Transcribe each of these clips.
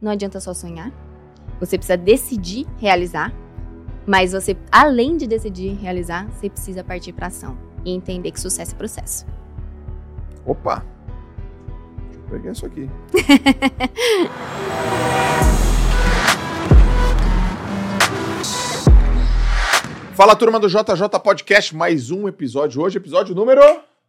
não adianta só sonhar. Você precisa decidir realizar. Mas você, além de decidir realizar, você precisa partir para ação e entender que sucesso é processo. Opa! Deixa eu pegar isso aqui. Fala turma do JJ Podcast, mais um episódio hoje, episódio número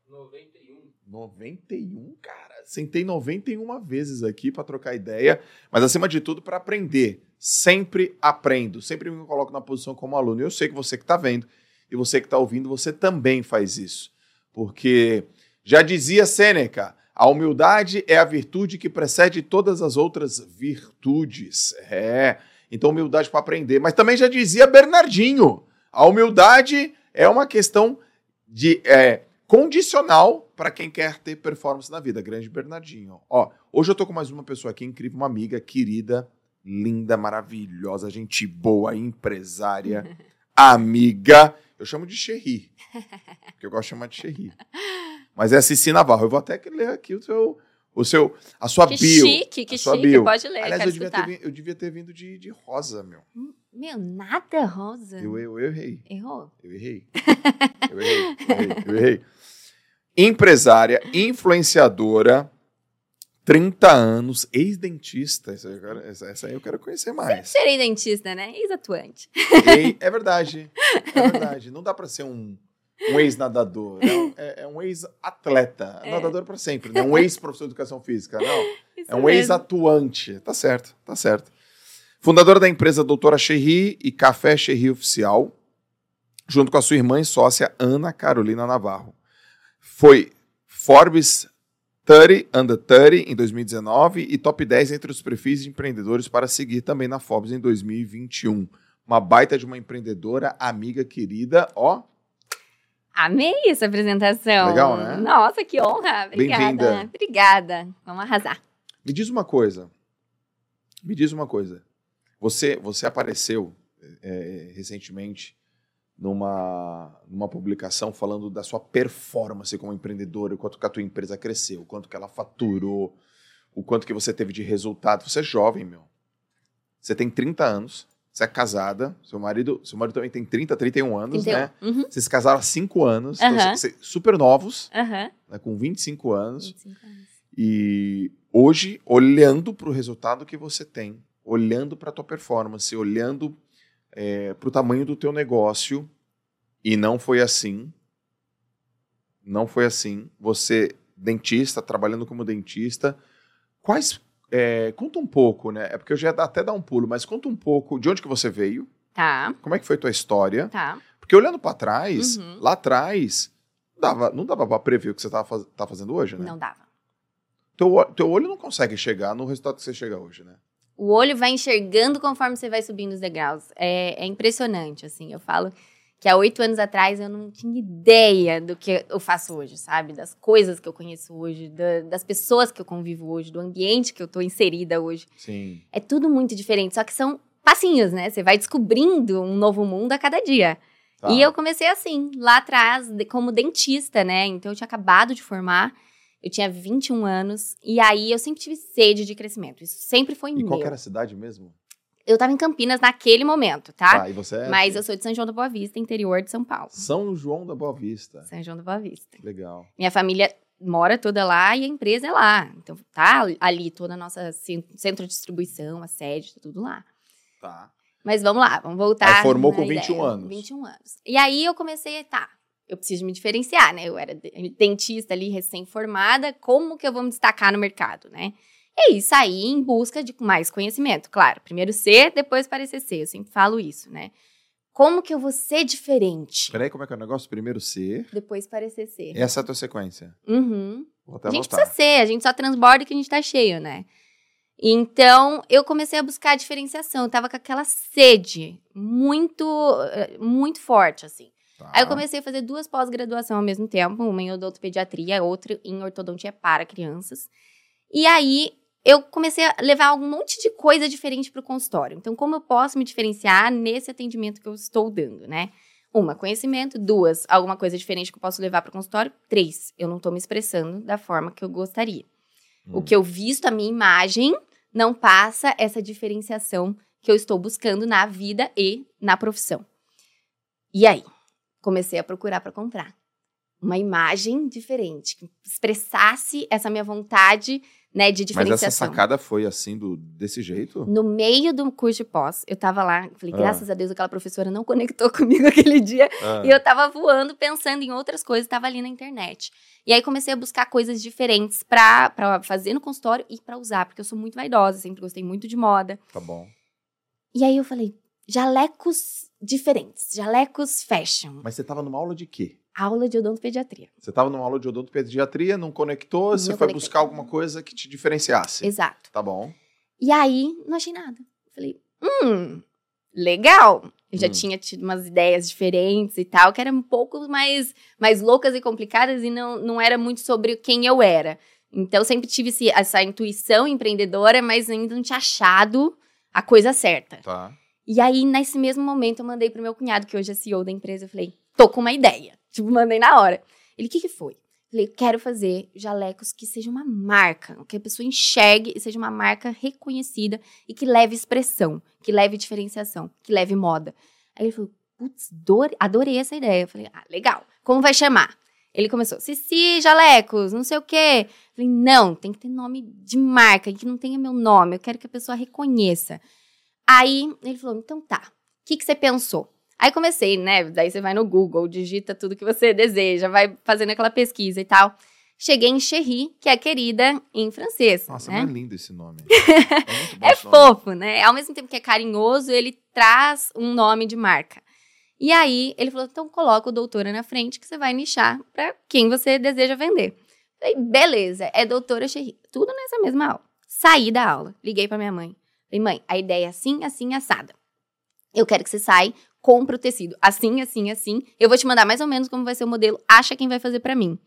91. 91, cara. Sentei 91 vezes aqui para trocar ideia, mas acima de tudo para aprender. Sempre aprendo, sempre me coloco na posição como aluno. Eu sei que você que está vendo e você que está ouvindo, você também faz isso. Porque já dizia Sêneca, a humildade é a virtude que precede todas as outras virtudes. É, então humildade para aprender. Mas também já dizia Bernardinho, a humildade é uma questão de é, condicional para quem quer ter performance na vida. Grande Bernardinho. Ó, hoje eu tô com mais uma pessoa aqui incrível, uma amiga querida, linda, maravilhosa, gente boa, empresária, amiga. Eu chamo de Xerri, porque eu gosto de chamar de Xerri. Mas é a Cici Navarro. Eu vou até ler aqui o seu, o seu, a sua que bio. chique, que chique. bio. Pode ler, Aliás, eu devia, ter, eu devia ter vindo de, de rosa, meu. Meu, nada rosa. Eu, eu, eu errei. Errou? Eu errei. Eu errei. Eu errei. Eu errei. Empresária, influenciadora, 30 anos, ex-dentista. Essa, essa- essa aí eu quero conhecer mais. Serei dentista, né? Ex-atuante. É verdade. É verdade. Não dá pra ser um, um ex-nadador. né? É, é um ex-atleta. É. Nadador pra sempre. Não um ex-professor de educação física. Não. Isso É um ex-atuante. Tá certo, tá certo. Fundadora da empresa Doutora Cherry e Café Cherry Oficial, junto com a sua irmã e sócia Ana Carolina Navarro. Foi Forbes 30 Under 30 em 2019 e top 10 entre os perfis de empreendedores para seguir também na Forbes em 2021. Uma baita de uma empreendedora, amiga querida, ó. Amei essa apresentação. Legal, né? Nossa, que honra. Obrigada. Obrigada. Vamos arrasar. Me diz uma coisa. Me diz uma coisa. Você, você apareceu é, recentemente numa, numa publicação falando da sua performance como empreendedora, o quanto que a tua empresa cresceu, o quanto que ela faturou, o quanto que você teve de resultado. Você é jovem, meu. Você tem 30 anos, você é casada, seu marido, seu marido também tem 30, 31 anos, 31. né? Uhum. Vocês se casaram há 5 anos, então Aham. vocês- super novos, Aham. né, com 25 anos. 25 anos. E hoje, olhando para o resultado que você tem, olhando para a tua performance, olhando para o tamanho do teu negócio, e não foi assim. Não foi assim. Você, dentista, trabalhando como dentista, quais. é, conta um pouco, né? É porque eu já até dar um pulo, mas conta um pouco de onde que você veio, Tá, como é que foi tua história. tá. Porque olhando para trás, Uhum. lá atrás, dava, não dava para prever o que você tá, faz, tá fazendo hoje, né? Não dava. Teu, teu olho não consegue chegar no resultado que você chega hoje, né? O olho vai enxergando conforme você vai subindo os degraus. É, é impressionante, assim. Eu falo que há oito anos atrás eu não tinha ideia do que eu faço hoje, sabe? Das coisas que eu conheço hoje, da- das pessoas que eu convivo hoje, do ambiente que eu tô inserida hoje. Sim. É tudo muito diferente, só que são passinhos, né? Você vai descobrindo um novo mundo a cada dia. Tá. E eu comecei assim, lá atrás, como dentista, né? Então eu tinha acabado de formar, eu tinha 21 anos, e aí eu sempre tive sede de crescimento. Isso sempre foi E meu. qual que era a cidade mesmo? Eu tava em Campinas naquele momento, tá? Tá, e você é Mas eu sou de São João da Boa Vista, interior de São Paulo. São João da Boa Vista. São João da Boa Vista. Legal. Minha família mora toda lá e a empresa é lá. Então tá ali toda a nossa cen- centro de distribuição, a sede, tá tudo lá. Tá. Mas vamos lá, vamos voltar. Aí formou com ideia. 21 anos. 21 anos. E aí eu comecei, tá, eu preciso me diferenciar, né? Eu era de- dentista ali, recém-formada, como que eu vou me destacar no mercado, né? E aí saí em busca de mais conhecimento, claro. Primeiro ser, depois parecer ser. Eu sempre falo isso, né? Como que eu vou ser diferente? Peraí, como é que é o negócio? Primeiro ser. Depois parecer ser. Essa é a tua sequência. Uhum. A gente anotar. precisa ser, a gente só transborda que a gente tá cheio, né? Então, eu comecei a buscar a diferenciação. Eu tava com aquela sede muito, eh, muito forte, assim. Tá. Aí eu comecei a fazer duas pós-graduações ao mesmo tempo, uma em odontopediatria, outra em ortodontia para crianças. E aí eu comecei a levar um monte de coisa diferente para o consultório. Então, como eu posso me diferenciar nesse atendimento que eu estou dando, né? Uma, conhecimento. Duas, alguma coisa diferente que eu posso levar para o consultório. Três, eu não estou me expressando da forma que eu gostaria. O Hum. que eu visto, a minha imagem, não passa essa diferenciação que eu estou buscando na vida e na profissão. E aí, comecei a procurar para comprar uma imagem diferente, que expressasse essa minha vontade né, de diferenciação. Mas essa sacada foi assim, do, desse jeito? No meio do curso de pós, eu tava lá, falei, ah. graças a Deus aquela professora não conectou comigo aquele dia, ah. e eu tava voando, pensando em outras coisas, tava ali na internet. E aí comecei a buscar coisas diferentes pra, pra fazer no consultório e pra usar, porque eu sou muito vaidosa, sempre gostei muito de moda. Tá bom. E aí eu falei, jalecos diferentes, jalecos fashion. Mas você tava numa aula de quê? aula de odontopediatria. Você estava numa aula de odontopediatria, não conectou, não você foi buscar alguma coisa que te diferenciasse. Exato. Tá bom. E aí, não achei nada. Falei, hum, legal. Eu já hum. tinha tido umas ideias diferentes e tal, que eram um pouco mais, mais loucas e complicadas e não, não era muito sobre quem eu era. Então, sempre tive esse, essa intuição empreendedora, mas ainda não tinha achado a coisa certa. Tá. E aí, nesse mesmo momento, eu mandei pro meu cunhado, que hoje é CEO da empresa, eu falei, tô com uma ideia. Tipo, mandei na hora. Ele, o que que foi? Falei, quero fazer jalecos que seja uma marca, que a pessoa enxergue e seja uma marca reconhecida e que leve expressão, que leve diferenciação, que leve moda. Aí ele falou, putz, adorei essa ideia. Eu falei, ah, legal. Como vai chamar? Ele começou, Cici, jalecos, não sei o quê. Eu falei, não, tem que ter nome de marca, que não tenha meu nome, eu quero que a pessoa reconheça. Aí ele falou, então tá, o que, que você pensou? Aí comecei, né? Daí você vai no Google, digita tudo que você deseja, vai fazendo aquela pesquisa e tal. Cheguei em Cherry, que é querida em francês. Nossa, né? é lindo esse nome. é, é fofo, né? Ao mesmo tempo que é carinhoso, ele traz um nome de marca. E aí ele falou: então coloca o doutora na frente que você vai nichar para quem você deseja vender. Falei, beleza, é doutora Cherry. Tudo nessa mesma aula. Saí da aula, liguei para minha mãe. Falei, mãe, a ideia é assim, assim, assada. Eu quero que você saia compra o tecido assim, assim, assim. Eu vou te mandar mais ou menos como vai ser o modelo. Acha quem vai fazer para mim.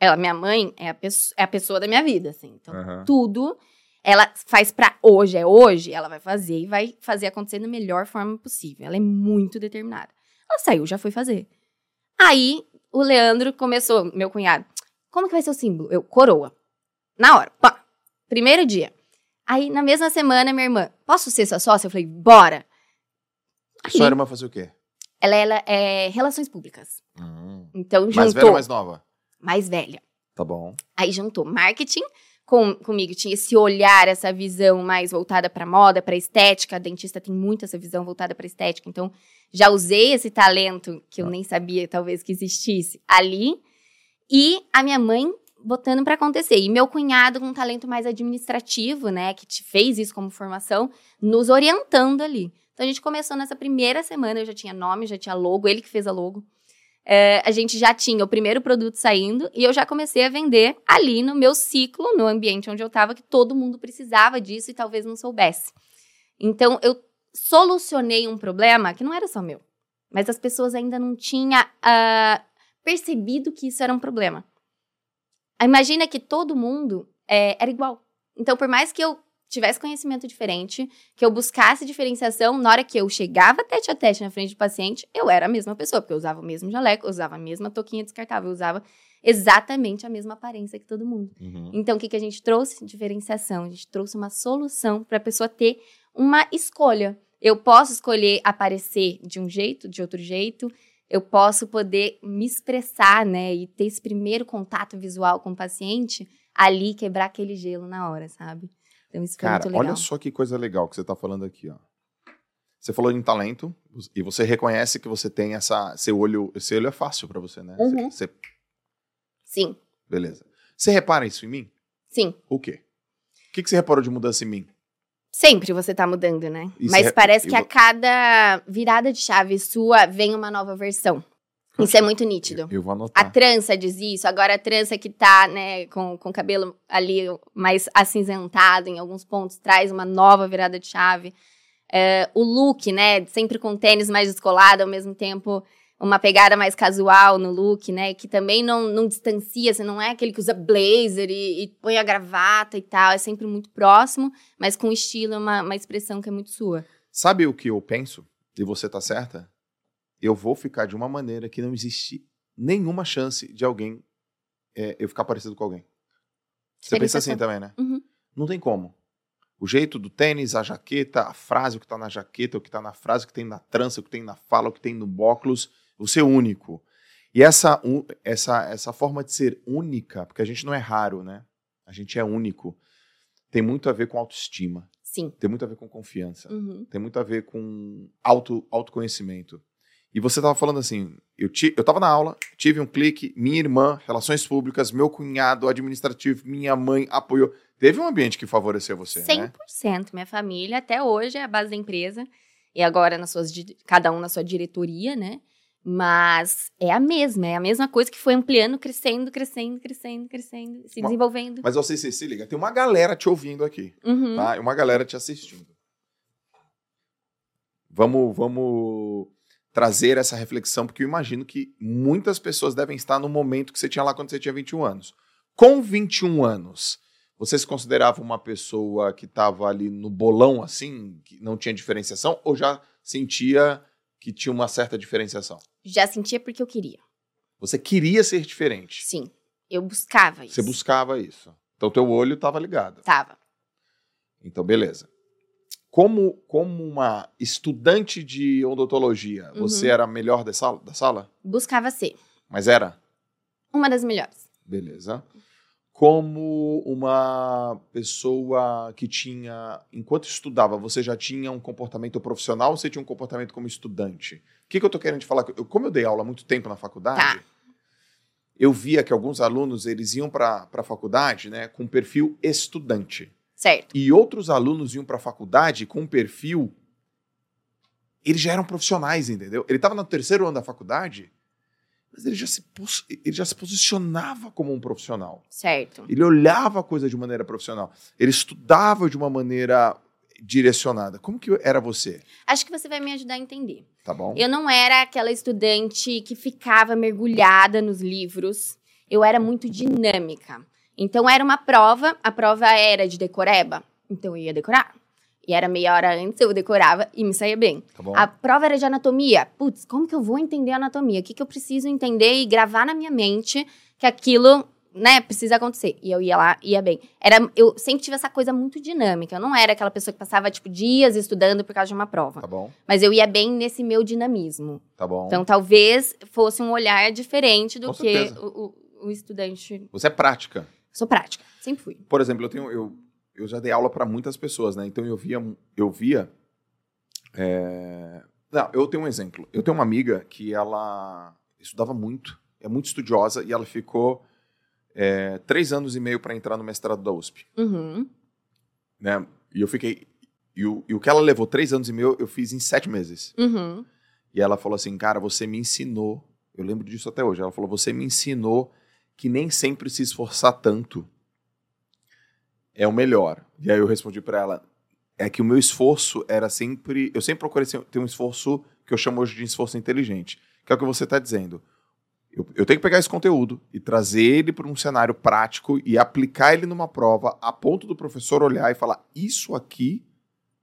Ela, minha mãe, é a, pessoa, é a pessoa da minha vida, assim. Então, uhum. tudo ela faz para hoje, é hoje, ela vai fazer e vai fazer acontecer da melhor forma possível. Ela é muito determinada. Ela saiu, já foi fazer. Aí, o Leandro começou, meu cunhado, como que vai ser o símbolo? Eu, coroa. Na hora, pá. Primeiro dia. Aí, na mesma semana, minha irmã, posso ser sua sócia? Eu falei, bora. A sua irmã fazia o quê? Ela, ela é relações públicas. Hum. Então juntou. Mais velha ou mais nova? Mais velha. Tá bom. Aí juntou marketing com, comigo, tinha esse olhar, essa visão mais voltada para moda, para estética. A dentista tem muito essa visão voltada para estética. Então já usei esse talento que eu ah. nem sabia talvez que existisse ali. E a minha mãe botando para acontecer. E meu cunhado com um talento mais administrativo, né, que te fez isso como formação, nos orientando ali. Então a gente começou nessa primeira semana, eu já tinha nome, já tinha logo, ele que fez a logo. É, a gente já tinha o primeiro produto saindo e eu já comecei a vender ali no meu ciclo, no ambiente onde eu estava, que todo mundo precisava disso e talvez não soubesse. Então eu solucionei um problema que não era só meu, mas as pessoas ainda não tinham uh, percebido que isso era um problema. Imagina que todo mundo é, era igual. Então, por mais que eu tivesse conhecimento diferente, que eu buscasse diferenciação, na hora que eu chegava tete a tete na frente do paciente, eu era a mesma pessoa, porque eu usava o mesmo jaleco, eu usava a mesma touquinha descartável, eu usava exatamente a mesma aparência que todo mundo. Uhum. Então, o que, que a gente trouxe? Diferenciação. A gente trouxe uma solução para a pessoa ter uma escolha. Eu posso escolher aparecer de um jeito, de outro jeito, eu posso poder me expressar, né, e ter esse primeiro contato visual com o paciente, ali quebrar aquele gelo na hora, sabe? Então isso foi Cara, muito legal. olha só que coisa legal que você está falando aqui, ó. Você falou em talento e você reconhece que você tem essa, seu olho, esse olho é fácil para você, né? Uhum. Você, Sim. Beleza. Você repara isso em mim? Sim. O quê? O que, que você reparou de mudança em mim? Sempre você tá mudando, né? Mas parece que a cada virada de chave sua vem uma nova versão. Isso é muito nítido. Eu, eu, vou anotar. A trança diz isso. Agora a trança que tá, né, com, com o cabelo ali mais acinzentado em alguns pontos, traz uma nova virada de chave. É, o look, né, sempre com tênis mais descolado, ao mesmo tempo uma pegada mais casual no look, né, que também não, não distancia, você não é aquele que usa blazer e, e põe a gravata e tal, é sempre muito próximo, mas com estilo, uma, uma expressão que é muito sua. Sabe o que eu penso? E você tá certa? eu vou ficar de uma maneira que não existe nenhuma chance de alguém é, eu ficar parecido com alguém. Você pensa assim também, né? Uhum. Não tem como. O jeito do tênis, a jaqueta, a frase, o que está na jaqueta, o que está na frase, o que tem na trança, o que tem na fala, o que tem no óculos, você é único. E essa, essa, essa forma de ser única, porque a gente não é raro, né? A gente é único, tem muito a ver com autoestima. Sim. Tem muito a ver com confiança. Uhum. Tem muito a ver com auto, autoconhecimento. E você estava falando assim, eu, ti, eu tava na aula, tive um clique, minha irmã, relações públicas, meu cunhado, administrativo, minha mãe apoiou. Teve um ambiente que favoreceu você, 100%. né? 100%. Minha família, até hoje, é a base da empresa. E agora, nas suas, cada um na sua diretoria, né? Mas é a mesma, é a mesma coisa que foi ampliando, crescendo, crescendo, crescendo, crescendo, se desenvolvendo. Mas você se, se liga, tem uma galera te ouvindo aqui, uhum. tá? E uma galera te assistindo. Vamos, vamos trazer essa reflexão, porque eu imagino que muitas pessoas devem estar no momento que você tinha lá quando você tinha 21 anos. Com 21 anos, você se considerava uma pessoa que estava ali no bolão, assim, que não tinha diferenciação, ou já sentia que tinha uma certa diferenciação? Já sentia porque eu queria. Você queria ser diferente? Sim. Eu buscava isso. Você buscava isso. Então, teu olho estava ligado. Tava. Então, beleza. Como, como uma estudante de odontologia, uhum. você era a melhor da sala, da sala? Buscava ser. Mas era? Uma das melhores. Beleza como uma pessoa que tinha, enquanto estudava, você já tinha um comportamento profissional ou você tinha um comportamento como estudante? O que, que eu estou querendo te falar? Eu, como eu dei aula há muito tempo na faculdade, tá. eu via que alguns alunos eles iam para a faculdade né, com perfil estudante. Certo. E outros alunos iam para a faculdade com perfil. Eles já eram profissionais, entendeu? Ele estava no terceiro ano da faculdade mas ele já, se, ele já se posicionava como um profissional. Certo. Ele olhava a coisa de maneira profissional. Ele estudava de uma maneira direcionada. Como que era você? Acho que você vai me ajudar a entender. Tá bom. Eu não era aquela estudante que ficava mergulhada nos livros. Eu era muito dinâmica. Então era uma prova, a prova era de decoreba, então eu ia decorar. E era meia hora antes, eu decorava e me saía bem. Tá a prova era de anatomia. Putz, como que eu vou entender a anatomia? O que, que eu preciso entender e gravar na minha mente que aquilo, né, precisa acontecer. E eu ia lá, ia bem. Era, eu sempre tive essa coisa muito dinâmica. Eu não era aquela pessoa que passava, tipo, dias estudando por causa de uma prova. Tá bom. Mas eu ia bem nesse meu dinamismo. Tá bom. Então, talvez fosse um olhar diferente do Com que o, o, o, estudante. Você é prática. Sou prática. Sempre fui. Por exemplo, eu tenho... Eu eu já dei aula para muitas pessoas, né? Então eu via, eu via. É... Não, eu tenho um exemplo. Eu tenho uma amiga que ela estudava muito, é muito estudiosa e ela ficou é, três anos e meio para entrar no mestrado da USP. Uhum. Né? E eu fiquei. E o, e o que ela levou três anos e meio, eu fiz em sete meses. Uhum. E ela falou assim, cara, você me ensinou. Eu lembro disso até hoje. Ela falou, você me ensinou que nem sempre se esforçar tanto é o melhor. E aí eu respondi para ela, é que o meu esforço era sempre, eu sempre procurei ter um esforço que eu chamo hoje de esforço inteligente, que é o que você está dizendo. Eu, eu, tenho que pegar esse conteúdo e trazer ele para um cenário prático e aplicar ele numa prova a ponto do professor olhar e falar: isso aqui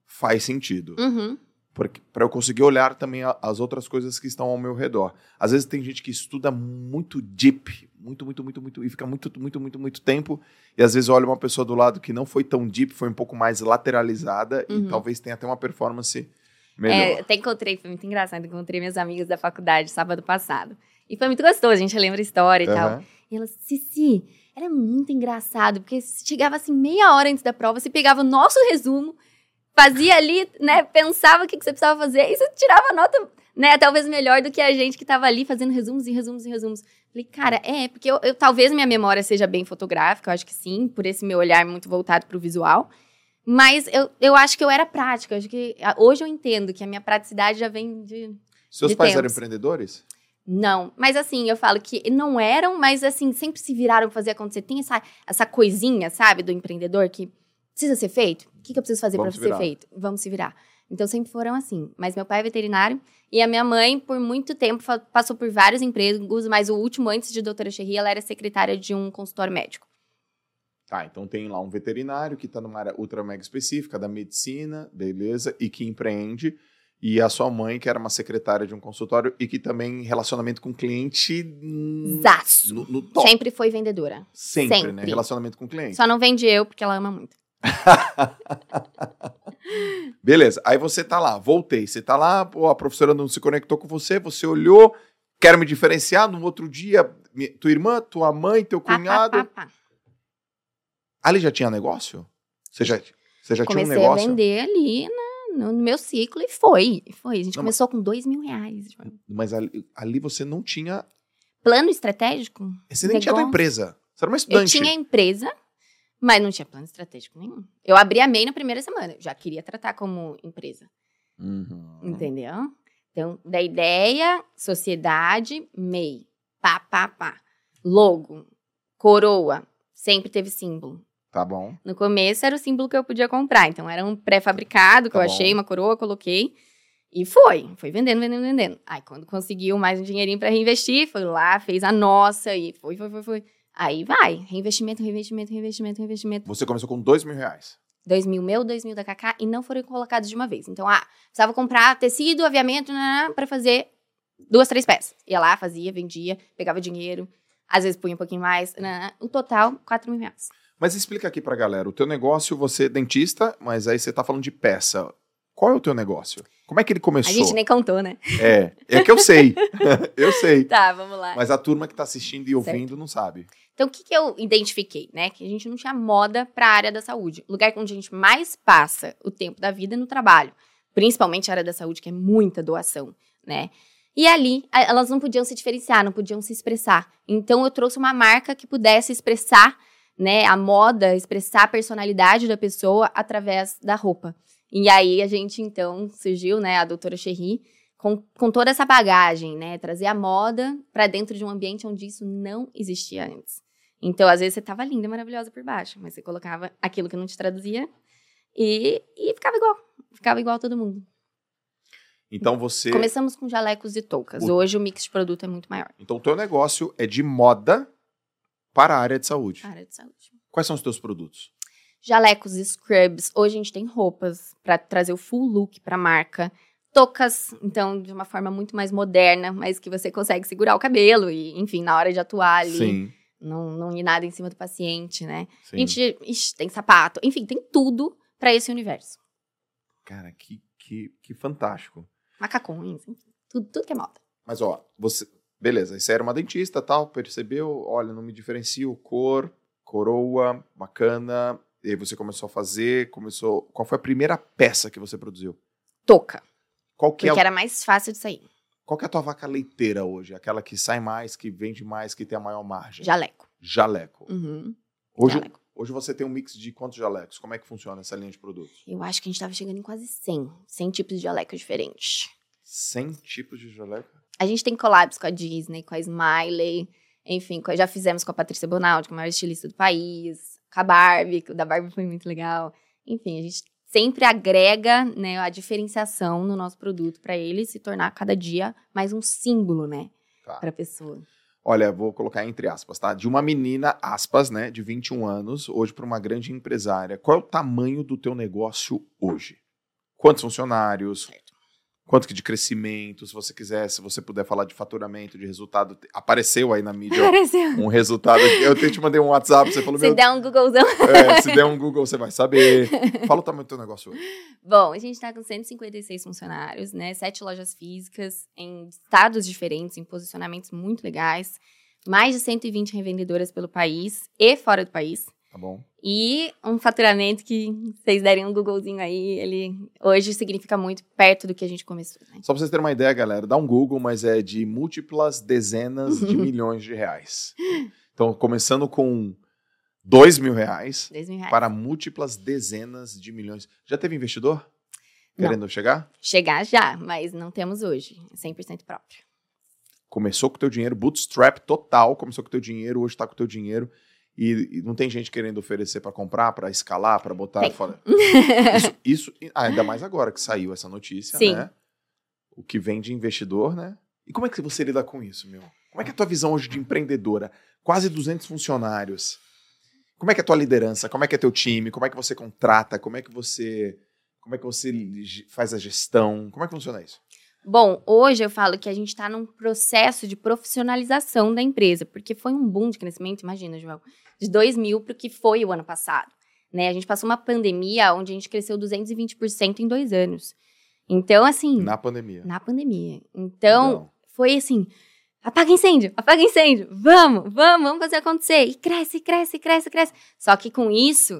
faz sentido. Uhum para eu conseguir olhar também a, as outras coisas que estão ao meu redor. Às vezes tem gente que estuda muito deep, muito, muito, muito, muito, e fica muito, muito, muito, muito tempo, e às vezes olha uma pessoa do lado que não foi tão deep, foi um pouco mais lateralizada, uhum. e talvez tenha até uma performance melhor. É, até encontrei, foi muito engraçado, encontrei minhas amigas da faculdade sábado passado. E foi muito gostoso, a gente lembra a história e uhum. tal. E elas, Cici, era muito engraçado, porque chegava assim meia hora antes da prova, você pegava o nosso resumo, fazia ali, né, pensava o que, que você precisava fazer e você tirava nota, né, talvez melhor do que a gente que estava ali fazendo resumos e resumos e resumos. Falei, cara, é, porque eu, eu, talvez minha memória seja bem fotográfica, eu acho que sim, por esse meu olhar muito voltado para o visual. Mas eu, eu acho que eu era prática. acho que hoje eu entendo que a minha praticidade já vem de. Seus de pais tempos. eram empreendedores? Não, mas assim, eu falo que não eram, mas assim, sempre se viraram pra fazer acontecer. Tem essa, essa coisinha, sabe, do empreendedor que precisa ser feito? O que, que eu preciso fazer para ser feito? Vamos se virar. Então sempre foram assim. Mas meu pai é veterinário e a minha mãe, por muito tempo, passou por vários empregos, mas o último, antes de doutora Cherry, ela era secretária de um consultório médico. Tá, então tem lá um veterinário que está numa área ultra mega específica da medicina, beleza, e que empreende. E a sua mãe, que era uma secretária de um consultório e que também relacionamento com cliente. Zaço. No, no top. Sempre foi vendedora. Sempre, né? Sempre, né? Relacionamento com cliente. Só não vende eu, porque ela ama muito. Beleza, aí você tá lá, voltei. Você tá lá, pô, a professora não se conectou com você, você olhou, quero me diferenciar. No outro dia, tua irmã, tua mãe, teu cunhado. Pá, pá, pá, Ali já tinha negócio? Você já, você já tinha um negócio? Comecei a vender ali na, no meu ciclo e foi. Foi. A gente não, começou mas, com dois mil reais. Mas ali, ali, você não tinha. Plano estratégico? Você nem negócio. tinha tua empresa. Você era uma estudante. Eu tinha empresa, mas não tinha plano estratégico nenhum. Eu abri a MEI na primeira semana. Eu já queria tratar como empresa. Uhum. Entendeu? Então, da ideia, sociedade, MEI. Pá, pá, pá. Logo, coroa. Sempre teve símbolo. Tá bom. No começo era o símbolo que eu podia comprar. Então era um pré-fabricado que tá eu bom. achei, uma coroa, coloquei. E foi. Foi vendendo, vendendo, vendendo. Aí quando conseguiu mais um dinheirinho para reinvestir, foi lá, fez a nossa e foi, foi, foi, foi. Aí vai. Reinvestimento, reinvestimento, reinvestimento, reinvestimento. Você começou com dois mil reais. Dois mil meu, dois mil da Kaká e não foram colocados de uma vez. Então, ah, precisava comprar tecido, aviamento, para fazer duas, três peças. Ia lá, fazia, vendia, pegava dinheiro, às vezes punha um pouquinho mais. O total, quatro mil reais. Mas explica aqui pra galera, o teu negócio, você é dentista, mas aí você tá falando de peça. Qual é o teu negócio? Como é que ele começou? A gente nem contou, né? É, é que eu sei. eu sei. Tá, vamos lá. Mas a turma que tá assistindo e ouvindo certo. não sabe. Então, o que, que eu identifiquei, né? Que a gente não tinha moda para a área da saúde. O lugar onde a gente mais passa o tempo da vida é no trabalho. Principalmente a área da saúde, que é muita doação, né? E ali, elas não podiam se diferenciar, não podiam se expressar. Então, eu trouxe uma marca que pudesse expressar né, a moda, expressar a personalidade da pessoa através da roupa. E aí a gente então surgiu, né, a doutora Cherry, com, com toda essa bagagem, né, trazer a moda para dentro de um ambiente onde isso não existia antes. Então, às vezes você tava linda, maravilhosa por baixo, mas você colocava aquilo que não te traduzia e, e ficava igual, ficava igual a todo mundo. Então você. Começamos com jalecos e toucas. O... Hoje o mix de produto é muito maior. Então o teu negócio é de moda para a área de saúde. área de saúde. Quais são os teus produtos? Jalecos, scrubs. Hoje a gente tem roupas para trazer o full look para a marca. Tocas, então, de uma forma muito mais moderna, mas que você consegue segurar o cabelo e, enfim, na hora de atuar ali. Sim. Não, não ir nada em cima do paciente, né? Sim. A gente ixi, tem sapato, enfim, tem tudo para esse universo. Cara, que, que, que fantástico. Macacões, enfim, tudo, tudo que é moda. Mas, ó, você, Beleza, você era uma dentista, tal, percebeu, olha, não me diferencio, cor, coroa, bacana, e aí você começou a fazer, começou... Qual foi a primeira peça que você produziu? Toca. Qual que é Porque é era mais fácil de sair. Qual que é a tua vaca leiteira hoje? Aquela que sai mais, que vende mais, que tem a maior margem? Jaleco. Jaleco. Uhum. Hoje, Jaleco. hoje você tem um mix de quantos jalecos? Como é que funciona essa linha de produtos? Eu acho que a gente estava chegando em quase 100. 100 tipos de jaleco diferentes. 100 tipos de jaleco? A gente tem collabs com a Disney, com a Smiley, enfim, já fizemos com a Patrícia Bonaldi, que é a maior estilista do país, com a Barbie, o da Barbie foi muito legal. Enfim, a gente sempre agrega né, a diferenciação no nosso produto para ele se tornar cada dia mais um símbolo, né, tá. para a pessoa. Olha, vou colocar entre aspas, tá? De uma menina, aspas, né, de 21 anos, hoje para uma grande empresária. Qual é o tamanho do teu negócio hoje? Quantos funcionários? Certo quanto que de crescimento, se você quiser, se você puder falar de faturamento, de resultado, apareceu aí na mídia apareceu. um resultado. Eu te mandei um WhatsApp, você falou... Se meu, der um Googlezão. É, se der um Google, você vai saber. Fala o tamanho do teu negócio hoje. Bom, a gente está com 156 funcionários, né? Sete lojas físicas em estados diferentes, em posicionamentos muito legais. Mais de 120 revendedoras pelo país e fora do país. Tá bom. E um faturamento que vocês derem um Googlezinho aí, ele hoje significa muito perto do que a gente começou. Né? Só pra vocês terem uma ideia, galera, dá um Google, mas é de múltiplas dezenas de milhões de reais. Então, começando com dois mil reais, dois mil reais para múltiplas dezenas de milhões. Já teve investidor? Querendo não. chegar? Chegar já, mas não temos hoje. 100% próprio. Começou com o teu dinheiro, bootstrap total, começou com o teu dinheiro, hoje está com o teu dinheiro. E, e, não tem gente querendo oferecer para comprar, para escalar, para botar fora. Isso, isso ah, ainda mais agora que saiu essa notícia, Sim. né? O que vem de investidor, né? E como é que você lida com isso, meu? Como é que é a tua visão hoje de empreendedora? Quase 200 funcionários. Como é que é a tua liderança? Como é que é teu time? Como é que você contrata? Como é que você como é que você faz a gestão? Como é que funciona isso? Bom, hoje eu falo que a gente está num processo de profissionalização da empresa, porque foi um boom de crescimento, imagina, João, de 2 mil para o que foi o ano passado. Né? A gente passou uma pandemia onde a gente cresceu 220% em dois anos. Então, assim. Na pandemia. Na pandemia. Então, foi assim: apaga incêndio, apaga incêndio, vamos, vamos, vamos fazer acontecer. E cresce, cresce, cresce, cresce. Só que com isso,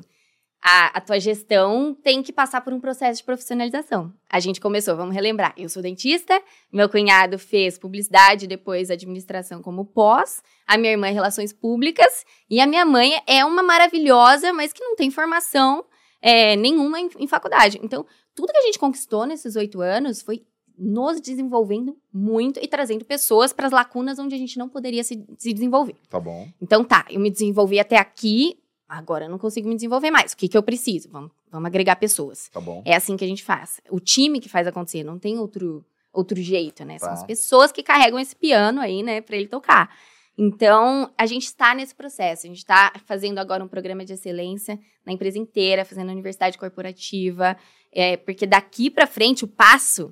a, a, tua gestão tem que passar por um processo de profissionalização. A gente começou, vamos relembrar. Eu sou dentista, meu cunhado fez publicidade, depois administração como pós, a minha irmã relações públicas, e a minha mãe é uma maravilhosa, mas que não tem formação é, nenhuma em, em faculdade. Então, tudo que a gente conquistou nesses oito anos foi nos desenvolvendo muito e trazendo pessoas para as lacunas onde a gente não poderia se, se desenvolver. Tá bom. Então tá, eu me desenvolvi até aqui, Agora eu não consigo me desenvolver mais. O que, que eu preciso? Vamos, vamos agregar pessoas. Tá bom. É assim que a gente faz. O time que faz acontecer, não tem outro, outro jeito, né? São Tá. as pessoas que carregam esse piano aí, né, para ele tocar. Então, a gente está nesse processo. A gente está fazendo agora um programa de excelência na empresa inteira, fazendo universidade corporativa, é, porque daqui para frente o passo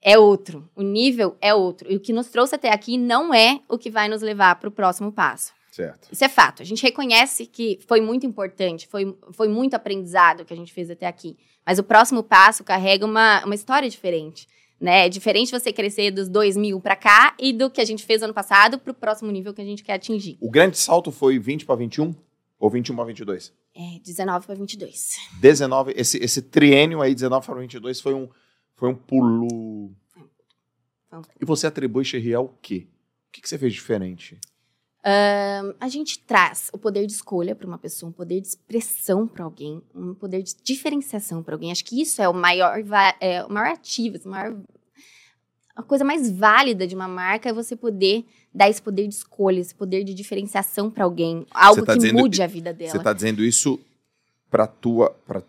é outro, o nível é outro. E o que nos trouxe até aqui não é o que vai nos levar para o próximo passo. Certo. Isso é fato. A gente reconhece que foi muito importante, foi, foi muito aprendizado que a gente fez até aqui. Mas o próximo passo carrega uma, uma história diferente. Né? É diferente você crescer dos 2 mil para cá e do que a gente fez ano passado para o próximo nível que a gente quer atingir. O grande salto foi 20 para 21 ou 21 para 22? É 19 para 22. 19, esse, esse triênio aí, 19 para 22, foi um, foi um pulo. Foi um E você atribui Xerri ao quê? O que, que você fez diferente? Ahn, a gente traz o poder de escolha para uma pessoa, um poder de expressão para alguém, um poder de diferenciação para alguém. Acho que isso é o maior, é, o maior ativo, esse maior, a coisa mais válida de uma marca é você poder dar esse poder de escolha, esse poder de diferenciação para alguém, algo tá que mude a vida dela. Você está dizendo isso para tua, para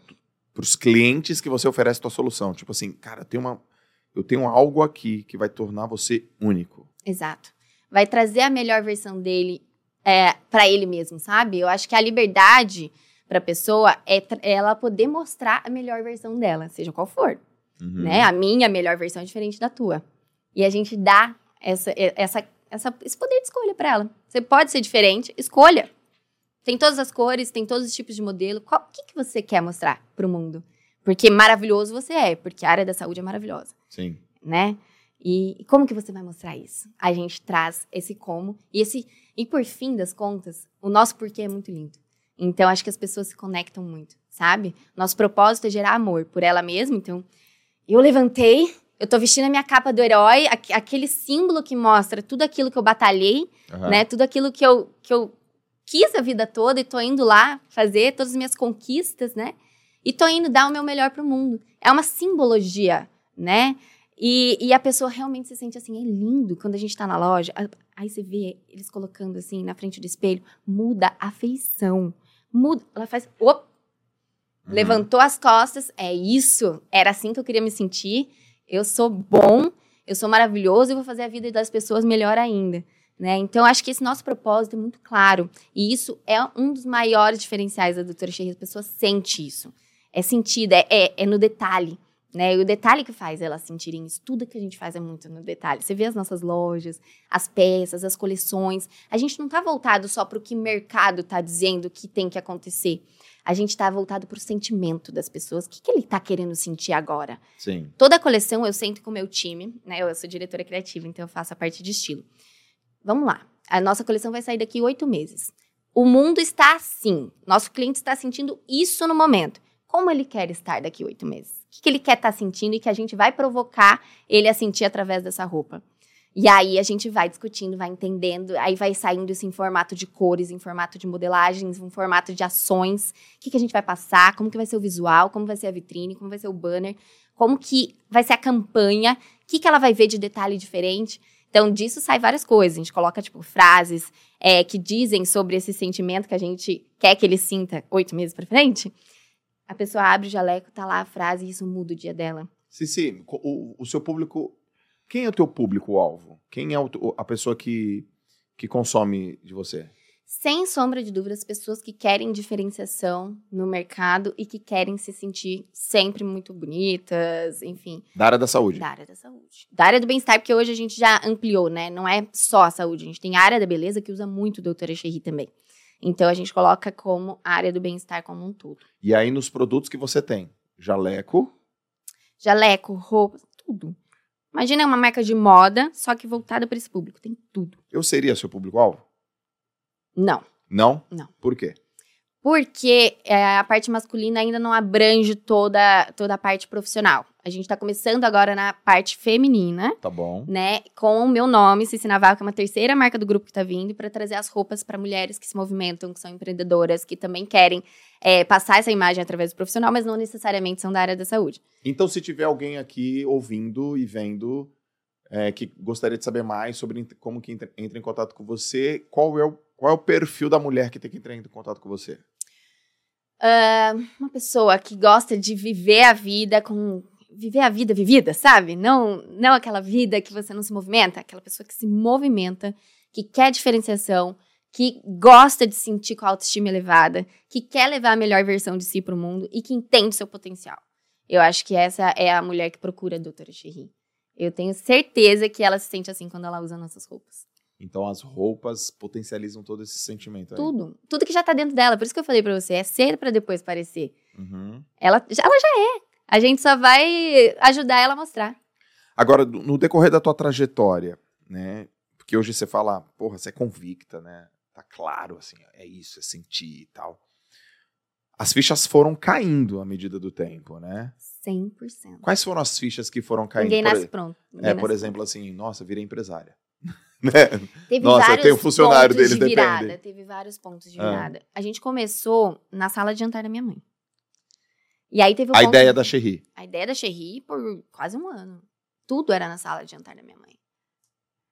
os clientes que você oferece tua solução. Tipo assim, cara, uma, eu tenho algo aqui que vai tornar você único. Exato. Vai trazer a melhor versão dele é, para ele mesmo, sabe? Eu acho que a liberdade para a pessoa é é ela poder mostrar a melhor versão dela, seja qual for. Uhum. né? A minha melhor versão é diferente da tua. E a gente dá essa, essa, essa, esse poder de escolha para ela. Você pode ser diferente, escolha. Tem todas as cores, tem todos os tipos de modelo. O que, que você quer mostrar para o mundo? Porque maravilhoso você é, porque a área da saúde é maravilhosa, Sim. né? E, como que você vai mostrar isso? A gente traz esse como e esse e por fim das contas, o nosso porquê é muito lindo. Então acho que as pessoas se conectam muito, sabe? Nosso propósito é gerar amor por ela mesma, então eu levantei, eu tô vestindo a minha capa do herói, aque- aquele símbolo que mostra tudo aquilo que eu batalhei, Aham. né? Tudo aquilo que eu, que eu quis a vida toda e tô indo lá fazer todas as minhas conquistas, né? E tô indo dar o meu melhor pro mundo. É uma simbologia, né? E, e a pessoa realmente se sente assim, é lindo quando a gente tá na loja. a- Aí você vê eles colocando assim na frente do espelho, muda a feição. Muda, ela faz, op, Uhum. levantou as costas, é isso, era assim que eu queria me sentir. Eu sou bom, eu sou maravilhoso e vou fazer a vida das pessoas melhor ainda. Né? Então, acho que esse nosso propósito é muito claro. E isso é um dos maiores diferenciais da doutora Xerri. As pessoas sentem isso. É sentido, é, é, é no detalhe. Né? E o detalhe que faz elas sentirem isso, tudo que a gente faz é muito no detalhe. Você vê as nossas lojas, as peças, as coleções. A gente não está voltado só para o que o mercado está dizendo que tem que acontecer. A gente está voltado para o sentimento das pessoas. O que, que ele está querendo sentir agora? Sim. Toda a coleção eu sento com o meu time, né? Eu sou diretora criativa, então eu faço a parte de estilo. Vamos lá. A nossa coleção vai sair daqui oito meses. O mundo está assim. Nosso cliente está sentindo isso no momento. Como ele quer estar daqui oito meses? O que, que ele quer estar sentindo e que a gente vai provocar ele a sentir através dessa roupa? E aí a gente vai discutindo, vai entendendo, aí vai saindo isso em formato de cores, em formato de modelagens, em formato de ações. O que, que a gente vai passar, como que vai ser o visual, como vai ser a vitrine, como vai ser o banner, como que vai ser a campanha, o que, que ela vai ver de detalhe diferente. Então, disso sai várias coisas. A gente coloca, tipo, frases é, que dizem sobre esse sentimento que a gente quer que ele sinta oito meses pra frente. A pessoa abre o jaleco, tá lá a frase e isso muda o dia dela. Cici, o, o seu público. Quem é o teu público-alvo? Quem é o a pessoa que, que consome de você? Sem sombra de dúvida, as pessoas que querem diferenciação no mercado e que querem se sentir sempre muito bonitas, enfim, Da área da saúde. da área da saúde. Da área do bem-estar, porque hoje a gente já ampliou, né? Não é só a saúde, a gente tem a área da beleza que usa muito doutora Cherry também. Então a gente coloca como área do bem-estar como um todo. E aí nos produtos que você tem, jaleco, Jaleco, roupas, tudo. Imagina uma marca de moda, só que voltada para esse público. Tem tudo. eu seria seu público-alvo? Não. Não? Não. Por quê? Porque é, a parte masculina ainda não abrange toda, toda a parte profissional. A gente tá começando agora na parte feminina, Tá bom. né? Com o meu nome, Cici Naval, que é uma terceira marca do grupo que tá vindo, para trazer as roupas para mulheres que se movimentam, que são empreendedoras, que também querem é, passar essa imagem através do profissional, mas não necessariamente são da área da saúde. Então, se tiver alguém aqui ouvindo e vendo é, que gostaria de saber mais sobre como que entra, entra em contato com você, qual é, o, qual é o perfil da mulher que tem que entrar em contato com você? Ah, uma pessoa que gosta de viver a vida com. Viver a vida vivida, sabe? Não, não aquela vida que você não se movimenta, aquela pessoa que se movimenta, que quer diferenciação, que gosta de sentir com a autoestima elevada, que quer levar a melhor versão de si para o mundo e que entende seu potencial. Eu acho que essa é a mulher que procura a doutora Cherry. Eu tenho certeza que ela se sente assim quando ela usa nossas roupas. Então, as roupas potencializam todo esse sentimento. aí. Tudo. Tudo que já tá dentro dela. Por isso que eu falei pra você, é cedo pra depois parecer. Uhum. Ela, ela já é. A gente só vai ajudar ela a mostrar. Agora, no decorrer da tua trajetória, né? Porque hoje você fala, porra, você é convicta, né? Tá claro, assim, é isso, é sentir e tal. As fichas foram caindo à medida do tempo, né? 100%. Quais foram as fichas que foram caindo? Ninguém por, nasce e- pronto. Ninguém é, nasce por pronto. exemplo, assim, nossa, virei empresária. né? Teve Nossa, eu vários tenho um funcionário pontos deles, de virada. depende. Teve vários pontos de Ah. virada. A gente começou na sala de jantar da minha mãe. E aí teve o A ponto ideia de- da Cherry. A ideia da Cherry por quase um ano. Tudo era na sala de jantar da minha mãe.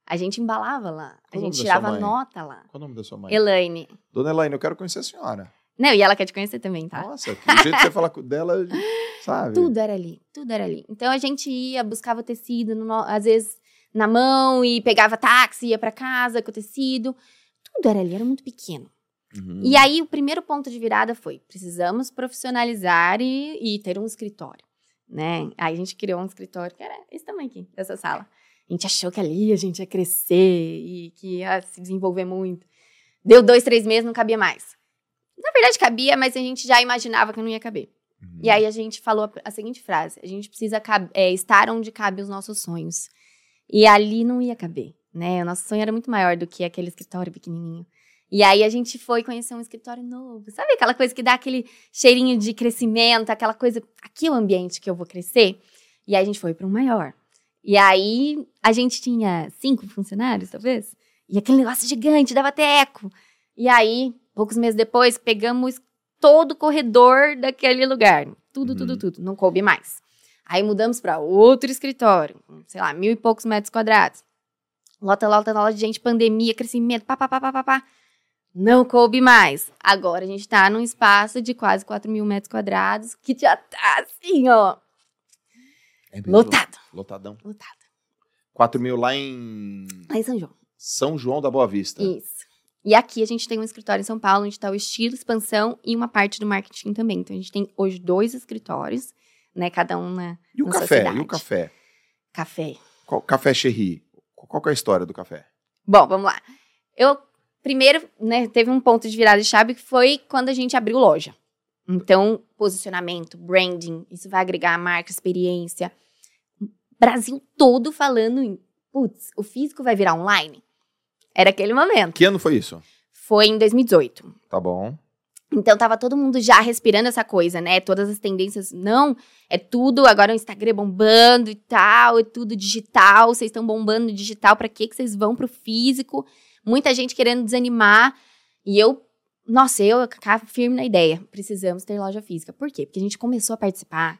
A gente embalava lá. Qual a gente tirava nota lá. Qual o nome da sua mãe? Elaine. Dona Elaine, eu quero conhecer a senhora. Não, e ela quer te conhecer também, tá? Nossa, o jeito que você fala com- dela, sabe? Tudo era ali, tudo era ali. Então a gente ia, buscava tecido, no às vezes na mão, e pegava táxi, ia pra casa com o tecido. Tudo era ali, era muito pequeno. Uhum. E aí o primeiro ponto de virada foi: precisamos profissionalizar e, e ter um escritório, né? Aí a gente criou um escritório que era esse tamanho aqui, dessa sala. A gente achou que ali a gente ia crescer e que ia se desenvolver muito. Deu dois, três meses, não cabia mais. Na verdade, cabia, mas a gente já imaginava que não ia caber. Uhum. E aí a gente falou a, seguinte frase: a gente precisa é, estar onde cabem os nossos sonhos. E ali não ia caber, né? O nosso sonho era muito maior do que aquele escritório pequenininho. E aí a gente foi conhecer um escritório novo. Sabe aquela coisa que dá aquele cheirinho de crescimento, aquela coisa, aqui é o ambiente que eu vou crescer? E aí a gente foi para um maior. E aí a gente tinha cinco funcionários, talvez. E aquele negócio gigante, dava até eco. E aí, poucos meses depois, pegamos todo o corredor daquele lugar. Tudo, Uhum. tudo, tudo. Não coube mais. Aí mudamos para outro escritório, sei lá, mil e poucos metros quadrados. Lota, lota, lota de gente, pandemia, crescimento, pá, pá, pá, pá, pá, pá. Não coube mais. Agora a gente tá num espaço de quase 4 mil metros quadrados, que já tá assim, ó, É lotado, Lotadão. lotado. 4 mil lá em Lá em São João. São João da Boa Vista. Isso. E aqui a gente tem um escritório em São Paulo, onde está o estilo, expansão e uma parte do marketing também. Então a gente tem hoje dois escritórios, né? Cada um na E o café? cidade. E o café? café. Qual, café Cherry? Qual, qual que é a história do café? Bom, vamos lá. Eu, primeiro, né, teve um ponto de virada de chave que foi quando a gente abriu loja. Então, posicionamento, branding, isso vai agregar a marca, experiência. Brasil todo falando em, putz, o físico vai virar online. Era aquele momento. Que ano foi isso? Foi em 2018. Tá bom. Então tava todo mundo já respirando essa coisa, né? Todas as tendências, não, é tudo, agora o Instagram bombando e tal, é tudo digital, vocês estão bombando no digital, pra que que vocês vão pro físico? Muita gente querendo desanimar, e eu, nossa, eu cá firme na ideia, precisamos ter loja física. Por quê? Porque a gente começou a participar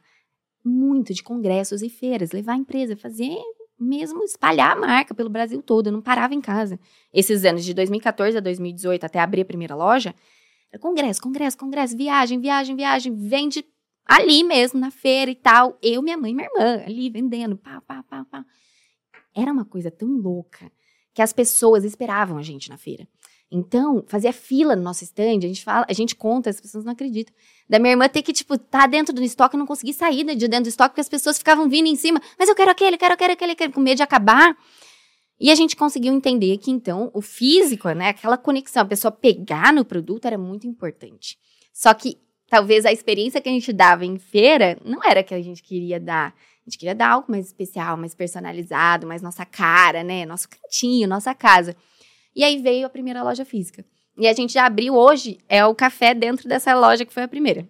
muito de congressos e feiras, levar a empresa, fazer mesmo espalhar a marca pelo Brasil todo, eu não parava em casa. Esses anos de 2014 a 2018, até abrir a primeira loja, era congresso, congresso, congresso, viagem, viagem, viagem, vende ali mesmo, na feira e tal. Eu, minha mãe e minha irmã, ali vendendo, pá, pá, pá, pá. Era uma coisa tão louca que as pessoas esperavam a gente na feira. Então, fazia fila no nosso stand, a gente fala, a gente conta, as pessoas não acreditam. Da minha irmã ter que, tipo, tá dentro do estoque e não conseguir sair de dentro do estoque, porque as pessoas ficavam vindo em cima, mas eu quero aquele, quero aquele, aquele, aquele, com medo de acabar. E a gente conseguiu entender que, então, o físico, né, aquela conexão, a pessoa pegar no produto era muito importante. Só que talvez a experiência que a gente dava em feira não era que a gente queria dar. A gente queria dar algo mais especial, mais personalizado, mais nossa cara, né? Nosso cantinho, nossa casa. E aí veio a primeira loja física. E a gente já abriu hoje, é o café dentro dessa loja que foi a primeira.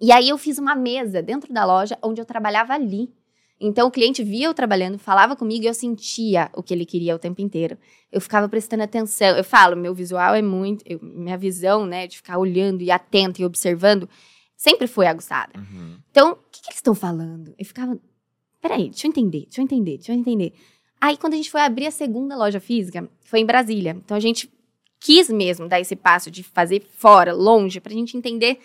E aí eu fiz uma mesa dentro da loja onde eu trabalhava ali. Então o cliente via eu trabalhando, falava comigo e eu sentia o que ele queria o tempo inteiro. Eu ficava prestando atenção. Eu falo, meu visual é muito. Eu, minha visão, né, de ficar olhando e atento e observando, sempre foi aguçada. Uhum. Então, o que, que eles estão falando? Eu ficava. Peraí, deixa eu entender, deixa eu entender, deixa eu entender. Aí, quando a gente foi abrir a segunda loja física, foi em Brasília. Então, a gente quis mesmo dar esse passo de fazer fora, longe, pra gente entender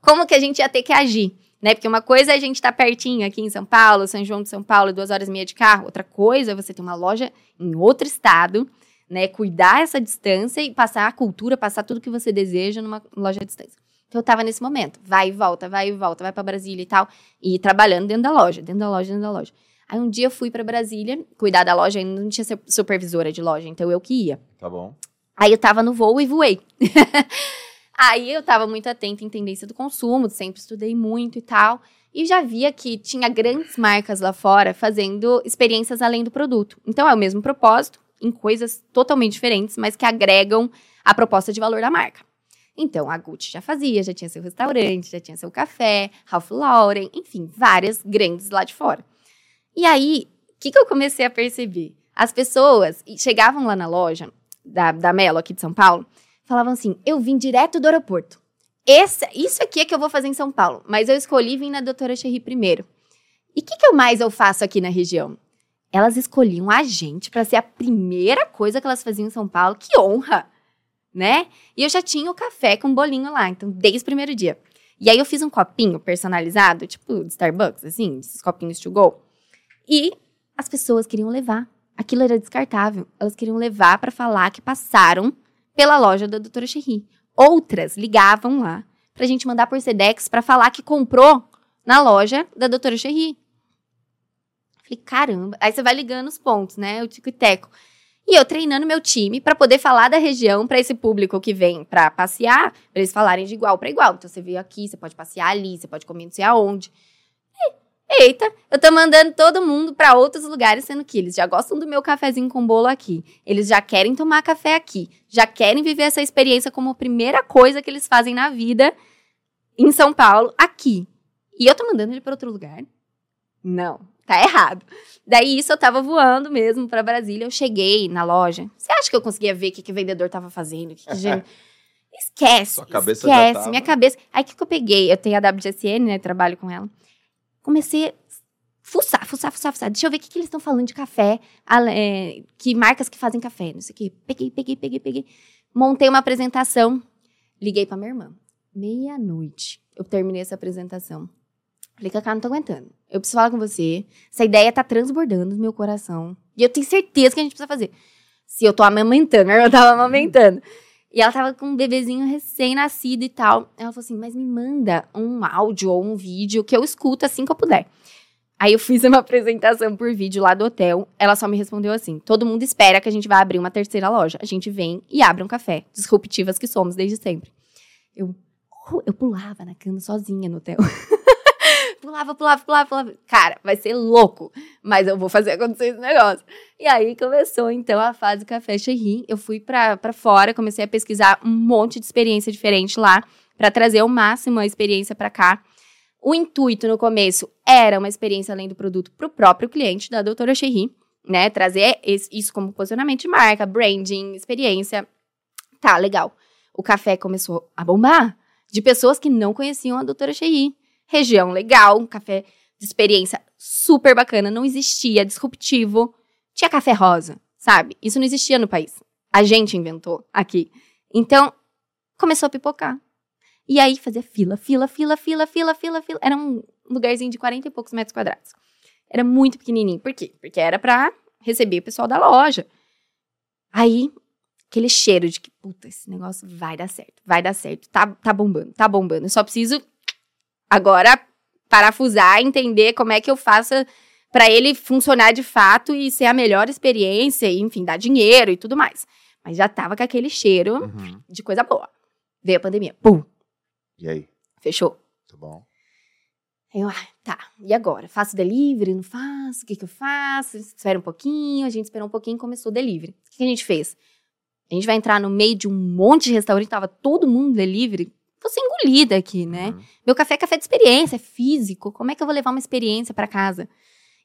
como que a gente ia ter que agir né? Porque uma coisa é a gente estar tá pertinho aqui em São Paulo, São João de São Paulo, duas horas e meia de carro. Outra coisa é você ter uma loja em outro estado, né? Cuidar essa distância e passar a cultura, passar tudo que você deseja numa loja à distância. Então eu tava nesse momento, vai e volta, vai e volta, vai para Brasília e tal, e trabalhando dentro da loja, dentro da loja, dentro da loja. Aí um dia eu fui para Brasília, cuidar da loja, ainda não tinha supervisora de loja, então eu que ia. Tá bom. Aí eu tava no voo e voei. Aí eu estava muito atenta em tendência do consumo, sempre estudei muito e tal. E já via que tinha grandes marcas lá fora fazendo experiências além do produto. Então é o mesmo propósito, em coisas totalmente diferentes, mas que agregam a proposta de valor da marca. Então, a Gucci já fazia, já tinha seu restaurante, já tinha seu café, Ralph Lauren, enfim, várias grandes lá de fora. E aí, o que, que eu comecei a perceber? As pessoas chegavam lá na loja da, da Melo, aqui de São Paulo, falavam assim: eu vim direto do aeroporto. Esse, isso aqui é que eu vou fazer em São Paulo, mas eu escolhi vir na Doutora Cherry primeiro. E o que, que eu mais eu faço aqui na região? Elas escolhiam a gente para ser a primeira coisa que elas faziam em São Paulo. Que honra! Né? E eu já tinha o café com bolinho lá, então desde o primeiro dia. E aí eu fiz um copinho personalizado, tipo de Starbucks, assim, esses copinhos to go. E as pessoas queriam levar. Aquilo era descartável. Elas queriam levar para falar que passaram pela loja da doutora Cherry. Outras ligavam lá pra gente mandar por Sedex para falar que comprou na loja da doutora Cherry. Falei, caramba. Aí você vai ligando os pontos, né? O tico e teco. E eu treinando meu time para poder falar da região para esse público que vem para passear, para eles falarem de igual para igual. Então você veio aqui, você pode passear ali, você pode comer não sei aonde. Eita, eu tô mandando todo mundo para outros lugares, sendo que eles já gostam do meu cafezinho com bolo aqui. Eles já querem tomar café aqui. Já querem viver essa experiência como a primeira coisa que eles fazem na vida em São Paulo, aqui. E eu tô mandando ele para outro lugar? Não, tá errado. Daí isso eu tava voando mesmo para Brasília. Eu cheguei na loja. Você acha que eu conseguia ver o que, que o vendedor tava fazendo? Que que gente... Esquece. Sua cabeça esquece. Minha cabeça. Aí o que, que eu peguei? Eu tenho a WGSN, né? Trabalho com ela comecei a fuçar, fuçar, fuçar, fuçar. Deixa eu ver o que, que eles estão falando de café, é, que marcas que fazem café, não sei o quê. Peguei, peguei, peguei, peguei. Montei uma apresentação, liguei pra minha irmã. Meia-noite, eu terminei essa apresentação. Falei, Cacá, não tô aguentando. Eu preciso falar com você. Essa ideia tá transbordando no meu coração. E eu tenho certeza que a gente precisa fazer. Se eu tô amamentando, eu tava amamentando. E ela tava com um bebezinho recém-nascido e tal. Ela falou assim: Mas me manda um áudio ou um vídeo que eu escuto assim que eu puder. Aí eu fiz uma apresentação por vídeo lá do hotel. Ela só me respondeu assim: Todo mundo espera que a gente vai abrir uma terceira loja. A gente vem e abre um café. Disruptivas que somos desde sempre. Eu, eu pulava na cama sozinha no hotel. pulava, pulava, pulava, pulava. Cara, vai ser louco, mas eu vou fazer acontecer esse negócio. E aí começou então a fase Café Cherry. Eu fui para fora, comecei a pesquisar um monte de experiência diferente lá para trazer ao máximo a experiência para cá. O intuito no começo era uma experiência além do produto para o próprio cliente da Doutora Cherry, né? Trazer isso como posicionamento de marca, branding, experiência. Tá, legal. O café começou a bombar de pessoas que não conheciam a Doutora Cherry região legal, um café de experiência super bacana, não existia, disruptivo. Tinha café rosa, sabe? Isso não existia no país. A gente inventou aqui. Então, começou a pipocar. E aí fazia fila, fila, fila, fila, fila, fila, fila. Era um lugarzinho de 40 e poucos metros quadrados. Era muito pequenininho. Por quê? Porque era pra receber o pessoal da loja. Aí, aquele cheiro de que, puta, esse negócio vai dar certo, vai dar certo. Tá, tá bombando, tá bombando. Eu só preciso Agora, parafusar, entender como é que eu faço para ele funcionar de fato e ser a melhor experiência, e, enfim, dar dinheiro e tudo mais. Mas já tava com aquele cheiro Uhum. de coisa boa. Veio a pandemia. Pum, E aí? fechou. Tá bom. Aí eu, ah, tá, e agora? Faço delivery? Não faço? O que que eu faço? Espera um pouquinho. A gente esperou um pouquinho e começou o delivery. O que que a gente fez? A gente vai entrar no meio de um monte de restaurante, tava todo mundo delivery. Vou ser engolida aqui, né? Uhum. Meu café é café de experiência, é físico. Como é que eu vou levar uma experiência para casa?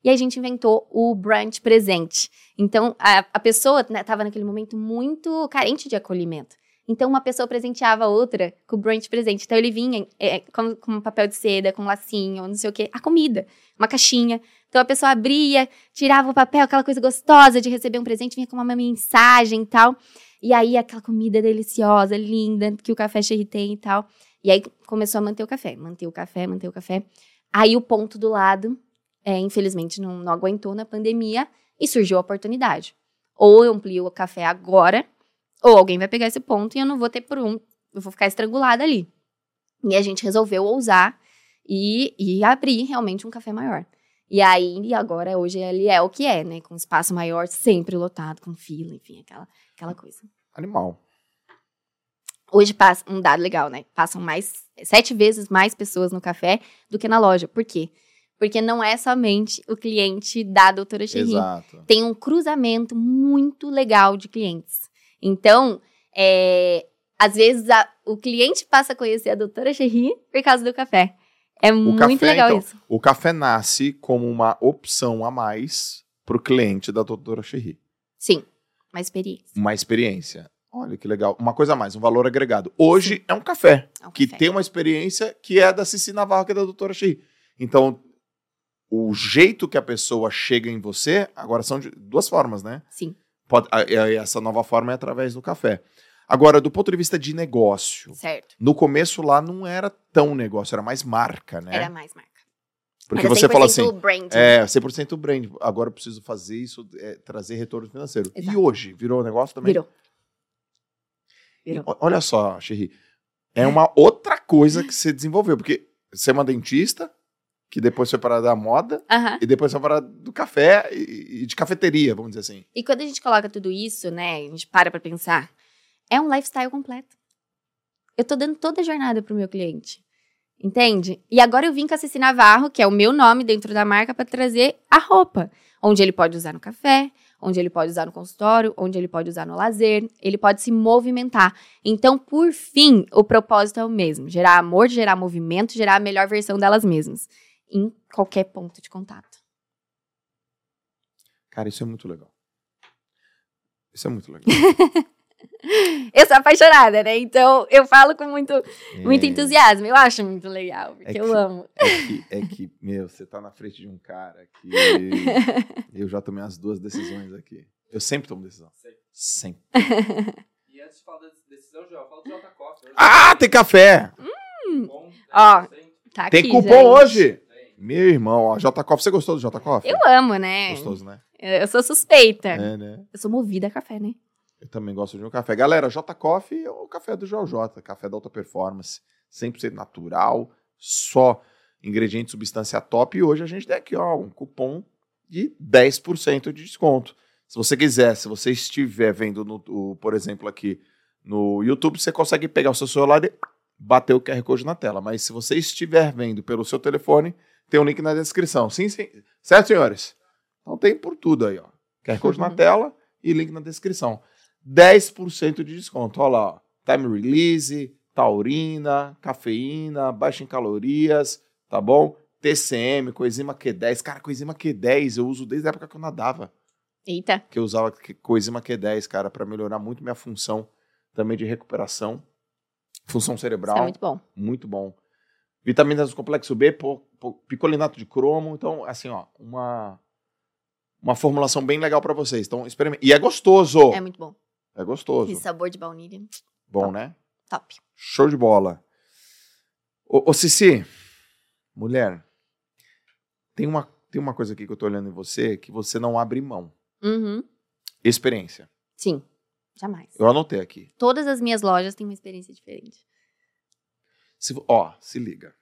E a gente inventou o brunch presente. Então, a, a pessoa estava naquele momento muito carente de acolhimento. Então, uma pessoa presenteava a outra com o brunch presente. Então, ele vinha é, com, com um papel de seda, com lacinho, não sei o quê, a comida, uma caixinha. Então, a pessoa abria, tirava o papel, aquela coisa gostosa de receber um presente, vinha com uma mensagem e tal. E aí, aquela comida deliciosa, linda, que o café Cherry tem e tal. E aí, começou a manter o café, manter o café, manter o café. Aí, o ponto do lado, é, infelizmente, não, não aguentou na pandemia e surgiu a oportunidade. Ou eu amplio o café agora, ou alguém vai pegar esse ponto e eu não vou ter por um, eu vou ficar estrangulada ali. E a gente resolveu ousar e, e abrir realmente um café maior. E aí, e agora, hoje ele é o que é, né? Com espaço maior, sempre lotado, com fila, enfim, aquela, aquela coisa. Animal. Hoje passa um dado legal, né? Passam mais sete vezes mais pessoas no café do que na loja. Por quê? Porque não é somente o cliente da doutora. Exato. Tem um cruzamento muito legal de clientes. Então, é, às vezes a- o cliente passa a conhecer a doutora Cherry por causa do café. É muito café, legal então, isso. O café nasce como uma opção a mais pro cliente da doutora Cherry. Sim, uma experiência. Uma experiência. Olha que legal. Uma coisa a mais, um valor agregado. Hoje é um café É um que café. tem uma experiência que é da Cici Navarro, que é da doutora Cherry. Então, o jeito que a pessoa chega em você, agora são de duas formas, né? Sim, Pode, essa nova forma é através do café. Agora, do ponto de vista de negócio, certo. no começo lá não era tão negócio, era mais marca, né? Era mais marca. Porque Era você fala assim, 100% brand. é, 100% brand, agora eu preciso fazer isso, é, trazer retorno financeiro. E Exato. hoje, virou negócio também? Virou. Virou. O- Olha só, Xerri, é uma outra coisa que você desenvolveu, porque você é uma dentista, que depois foi para da moda, e depois foi para do café e, e de cafeteria, vamos dizer assim. E quando a gente coloca tudo isso, né, a gente para pra pensar, é um lifestyle completo. Eu tô dando toda a jornada pro meu cliente. Entende? E agora eu vim com a Ceci Navarro, que é o meu nome dentro da marca, pra trazer a roupa. Onde ele pode usar no café, onde ele pode usar no consultório, onde ele pode usar no lazer, ele pode se movimentar. Então, por fim, o propósito é o mesmo: gerar amor, gerar movimento, gerar a melhor versão delas mesmas. Em qualquer ponto de contato. Cara, isso é muito legal. Isso é muito legal. Eu sou apaixonada, né? Então eu falo com muito, muito É, entusiasmo. Eu acho muito legal, porque É eu que- amo. É que, é que, meu, você tá na frente de um cara que eu já tomei as duas decisões aqui. Eu sempre tomo decisão. Sempre. E antes de falar da decisão, Joel, fala do Jota Coffee. hoje. Ah, tem café! Bom, né? Ó. Sempre Tá Tem aqui, cupom gente. hoje! Meu irmão, ó, J Coffee, você gostou do J Coffee? Eu amo, né? Gostoso, né? Eu, eu sou suspeita. É, né? Eu sou movida a café, né? Eu também gosto de um café. Galera, J Coffee é o café do Joel J, café da alta performance, 100% natural, só ingrediente substância top. E hoje a gente tem aqui, ó, um cupom de 10% de desconto. Se você quiser, se você estiver vendo, no, o- por exemplo, aqui no YouTube, você consegue pegar o seu celular e bater o QR Code na tela. Mas se você estiver vendo pelo seu telefone, tem um link na descrição. Sim, sim. Certo, senhores? Então tem por tudo aí, ó. QR Code na tela e link na descrição. 10% de desconto. Olha lá, ó. time release, taurina, cafeína, baixa em calorias, tá bom? TCM, coenzima Q10. Cara, coenzima Q10 eu uso desde a época que eu nadava, Eita. que eu usava coenzima Q10, cara, para melhorar muito minha função também de recuperação, função Isso cerebral, é muito bom. muito bom. Vitaminas do complexo B, picolinato de cromo, então assim, ó, uma uma formulação bem legal para vocês. Então, experimente. E é gostoso. É muito bom. É gostoso. Esse sabor de baunilha. Bom, Top. né? Top. Show de bola. Ô, ô Cici, mulher, tem uma, tem uma coisa aqui que eu tô olhando em você que você não abre mão. Uhum. Experiência. Sim. Jamais. Eu anotei aqui. Todas as minhas lojas têm uma experiência diferente. Se, ó, se liga.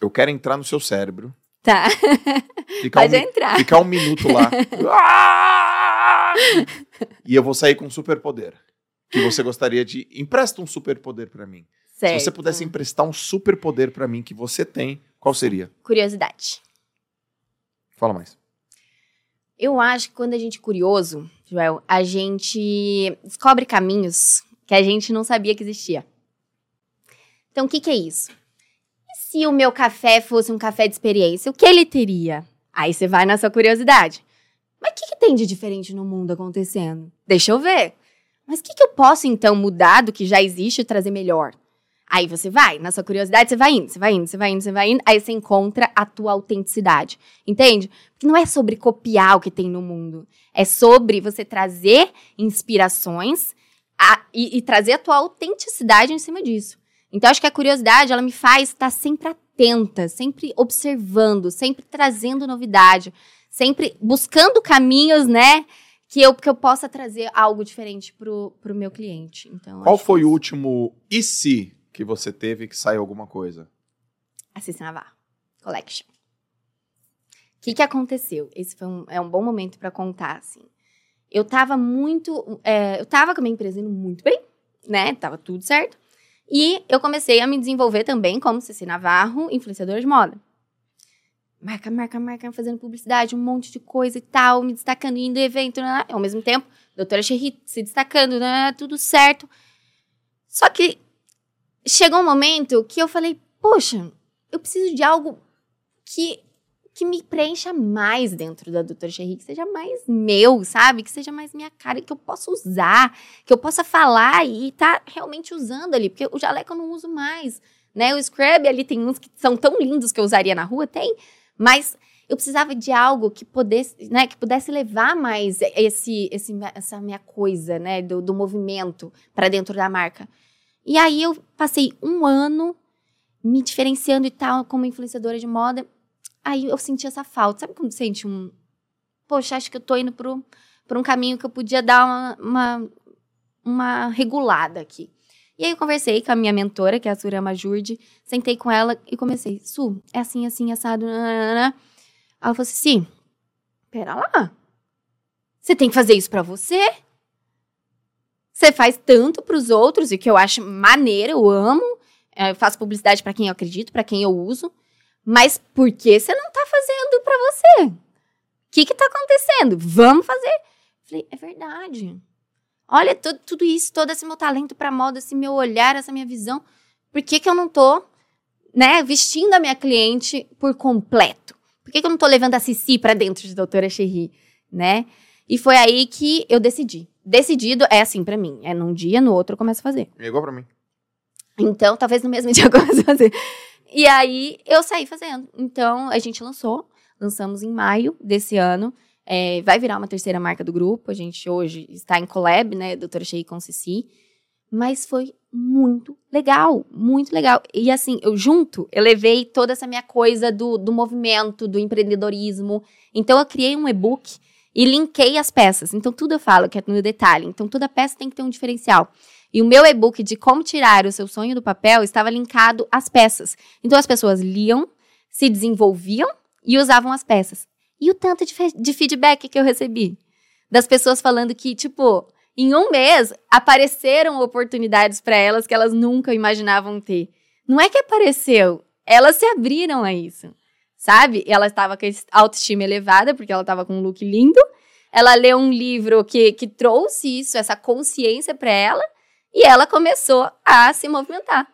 Eu quero entrar no seu cérebro Tá. Ficar um, Pode mi- entrar. ficar um minuto lá. E eu vou sair com um superpoder. Que você gostaria de. Empresta um superpoder pra mim. Certo. Se você pudesse emprestar um superpoder pra mim que você tem, qual seria? Curiosidade. Fala mais. Eu acho que quando a gente é curioso, Joel, a gente descobre caminhos que a gente não sabia que existia. Então, o que, que é isso? E se o meu café fosse um café de experiência, o que ele teria? Aí você vai na sua curiosidade. Mas o que, que tem de diferente no mundo acontecendo? Deixa eu ver. Mas o que, que eu posso, então, mudar do que já existe e trazer melhor? Aí você vai, na sua curiosidade, você vai indo, você vai indo, você vai indo, você vai indo, aí você encontra a tua autenticidade. Entende? Porque não é sobre copiar o que tem no mundo. É sobre você trazer inspirações a- e, e trazer a tua autenticidade em cima disso. Então, acho que a curiosidade, ela me faz estar sempre atenta, sempre observando, sempre trazendo novidade, sempre buscando caminhos, né? Que eu, que eu possa trazer algo diferente pro, pro meu cliente. Então, Qual foi que o isso. último e se que você teve que saiu alguma coisa? Assista Navarro Collection. O que, que aconteceu? Esse foi um, é um bom momento para contar, assim. Eu tava muito. é, eu tava com a minha empresa indo muito bem, né? Tava tudo certo. E eu comecei a me desenvolver também como Ceci Navarro, influenciadora de moda. Marca, marca, marca, fazendo publicidade, um monte de coisa e tal, me destacando, indo em evento, né? ao mesmo tempo, doutora Cherry se destacando, né? tudo certo. Só que chegou um momento que eu falei, poxa, eu preciso de algo que, que me preencha mais dentro da doutora Cherry, que seja mais meu, sabe? Que seja mais minha cara, que eu possa usar, que eu possa falar e tá realmente usando ali, porque o jaleco eu não uso mais, né? O scrub ali tem uns que são tão lindos que eu usaria na rua, tem, mas eu precisava de algo que pudesse, né, que pudesse levar mais esse, esse essa minha coisa, né, do, do movimento para dentro da marca. E aí eu passei um ano me diferenciando e tal como influenciadora de moda. Aí eu senti essa falta. Sabe quando sente um. Poxa, acho que eu tô indo por um caminho que eu podia dar uma, uma, uma regulada aqui. E aí eu conversei com a minha mentora, que é a Surama Jurde, sentei com ela e comecei. Su, é assim, assim, assado. nananana." Ela falou assim: sim, pera lá. Você tem que fazer isso pra você? Você faz tanto pros outros, e que eu acho maneiro, eu amo. É, Eu faço publicidade pra quem eu acredito, pra quem eu uso. Mas por que você não tá fazendo pra você? O que que tá acontecendo? Vamos fazer. Falei, é verdade. Olha tu- tudo isso, todo esse meu talento pra moda, esse meu olhar, essa minha visão. Por que que eu não tô, né, vestindo a minha cliente por completo? Por que que eu não tô levando a Cici pra dentro de Doutora Cherry, né? E foi aí que eu decidi. Decidido é assim pra mim. É num dia, no outro eu começo a fazer. É igual pra mim. Então, talvez no mesmo dia eu comece a fazer. E aí, eu saí fazendo. Então, a gente lançou. Lançamos em maio desse ano. É, vai virar uma terceira marca do grupo. A gente hoje está em collab, né? Doutora Shea com Cici. Mas foi muito legal. Muito legal. E assim, eu junto, eu levei toda essa minha coisa do, do movimento, do empreendedorismo. Então, eu criei um e-book e linkei as peças. Então, tudo eu falo que é no detalhe. Então, toda peça tem que ter um diferencial. E o meu e-book de como tirar o seu sonho do papel estava linkado às peças. Então as pessoas liam, se desenvolviam e usavam as peças. E o tanto de, de feedback que eu recebi das pessoas falando que, tipo, em um mês apareceram oportunidades para elas que elas nunca imaginavam ter. Não é que apareceu, elas se abriram a isso. Sabe? Ela estava com autoestima elevada, porque ela estava com um look lindo. Ela leu um livro que, que trouxe isso, essa consciência para ela. E ela começou a se movimentar.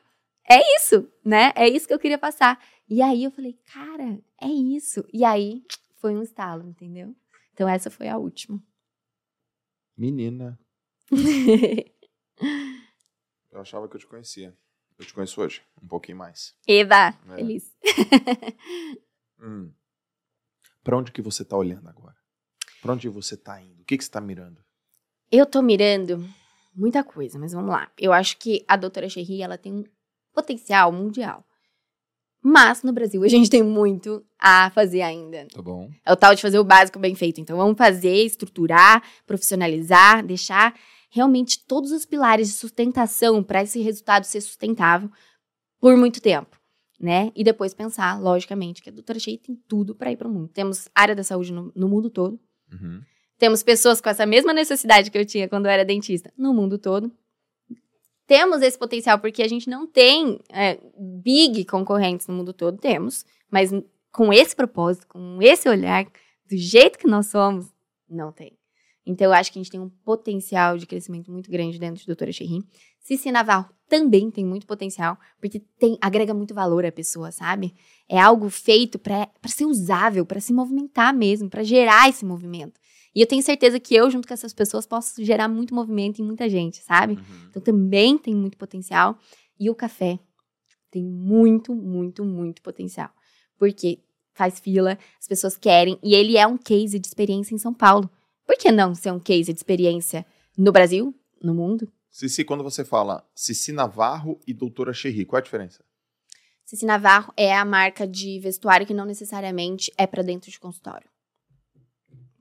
É isso, né? É isso que eu queria passar. E aí eu falei, cara, é isso. E aí foi um estalo, entendeu? Então essa foi a última. Menina, eu achava que eu te conhecia. Eu te conheço hoje, um pouquinho mais. Eva, É. feliz. Hum. Pra onde que você tá olhando agora? Pra onde você tá indo? O que que você tá mirando? Eu tô mirando muita coisa, mas vamos lá. Eu acho que a doutora Cherry, ela tem um potencial mundial. Mas no Brasil a gente tem muito a fazer ainda. Tá bom. É o tal de fazer o básico bem feito. Então vamos fazer, estruturar, profissionalizar, deixar realmente todos os pilares de sustentação para esse resultado ser sustentável por muito tempo. né? E depois pensar, logicamente, que a doutora Shea tem tudo para ir para o mundo. Temos área da saúde no, no mundo todo. Uhum. Temos pessoas com essa mesma necessidade que eu tinha quando eu era dentista no mundo todo. Temos esse potencial porque a gente não tem é, big concorrentes no mundo todo, temos, mas com esse propósito, com esse olhar, do jeito que nós somos, não tem. Então, eu acho que a gente tem um potencial de crescimento muito grande dentro de Doutora Cherry. Cici Navarro também tem muito potencial, porque tem, agrega muito valor à pessoa, sabe? É algo feito para ser usável, para se movimentar mesmo, para gerar esse movimento. E eu tenho certeza que eu, junto com essas pessoas, posso gerar muito movimento em muita gente, sabe? Uhum. Então também tem muito potencial. E o café tem muito, muito, muito potencial. Porque faz fila, as pessoas querem, e ele é um case de experiência em São Paulo. Por que não ser um case de experiência no Brasil, no mundo? Cici, quando você fala Cici Navarro e Doutora Cherry, qual é a diferença? Cici Navarro é a marca de vestuário que não necessariamente é para dentro de consultório.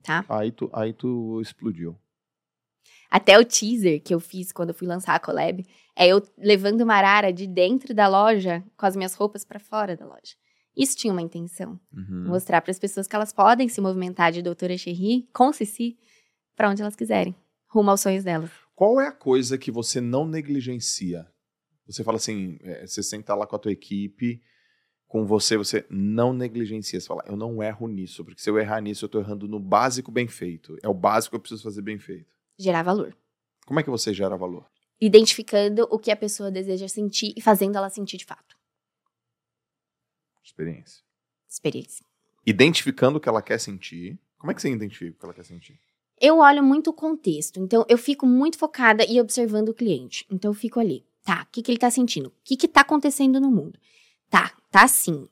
Tá? Aí tu, aí tu explodiu. Até o teaser que eu fiz quando eu fui lançar a collab é eu levando uma arara de dentro da loja com as minhas roupas para fora da loja. Isso tinha uma intenção. Uhum. Mostrar para as pessoas que elas podem se movimentar de doutora Cherry com Cici para onde elas quiserem, rumo aos sonhos delas. Qual é a coisa que você não negligencia? Você fala assim, é, você senta lá com a tua equipe, com você, você não negligencia. Você fala, eu não erro nisso, porque se eu errar nisso, eu tô errando no básico bem feito. É o básico que eu preciso fazer bem feito. Gerar valor. Como é que você gera valor? Identificando o que a pessoa deseja sentir e fazendo ela sentir de fato. Experiência. Experiência. Identificando o que ela quer sentir. Como é que você identifica o que ela quer sentir? Eu olho muito o contexto, então eu fico muito focada e observando o cliente. Então eu fico ali, tá, o que, que ele tá sentindo? O que que tá acontecendo no mundo? Tá, tá assim.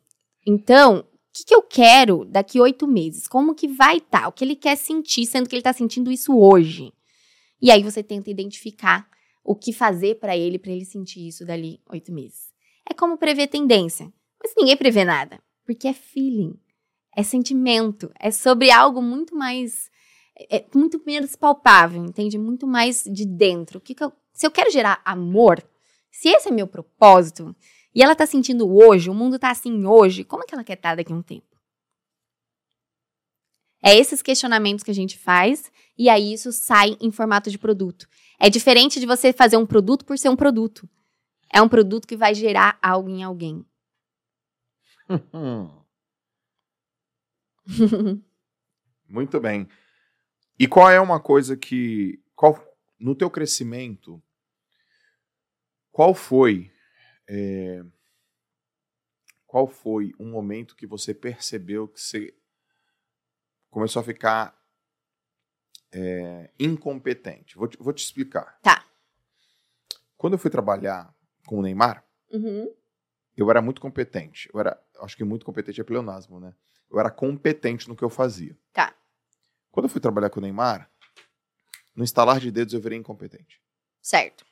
Então, o que, que eu quero daqui oito meses? Como que vai estar? Tá? O que ele quer sentir, sendo que ele tá sentindo isso hoje? E aí você tenta identificar o que fazer para ele, para ele sentir isso dali oito meses. É como prever tendência, mas ninguém prevê nada, porque é feeling, é sentimento, é sobre algo muito mais é muito menos palpável, entende? Muito mais de dentro. O que, que eu, se eu quero gerar amor, se esse é meu propósito, e ela tá sentindo hoje, o mundo tá assim hoje, como é que ela quer estar daqui a um tempo? É esses questionamentos que a gente faz, e aí isso sai em formato de produto. É diferente de você fazer um produto por ser um produto. É um produto que vai gerar algo em alguém. Muito bem. E qual é uma coisa que. Qual, no teu crescimento, qual foi. É, qual foi um momento que você percebeu que você começou a ficar é, incompetente? Vou te, vou te explicar. Tá. Quando eu fui trabalhar com o Neymar, Uhum. eu era muito competente. Eu era, acho que muito competente é pleonasmo, né? Eu era competente no que eu fazia. Tá. Quando eu fui trabalhar com o Neymar, no instalar de dedos eu virei incompetente. Certo.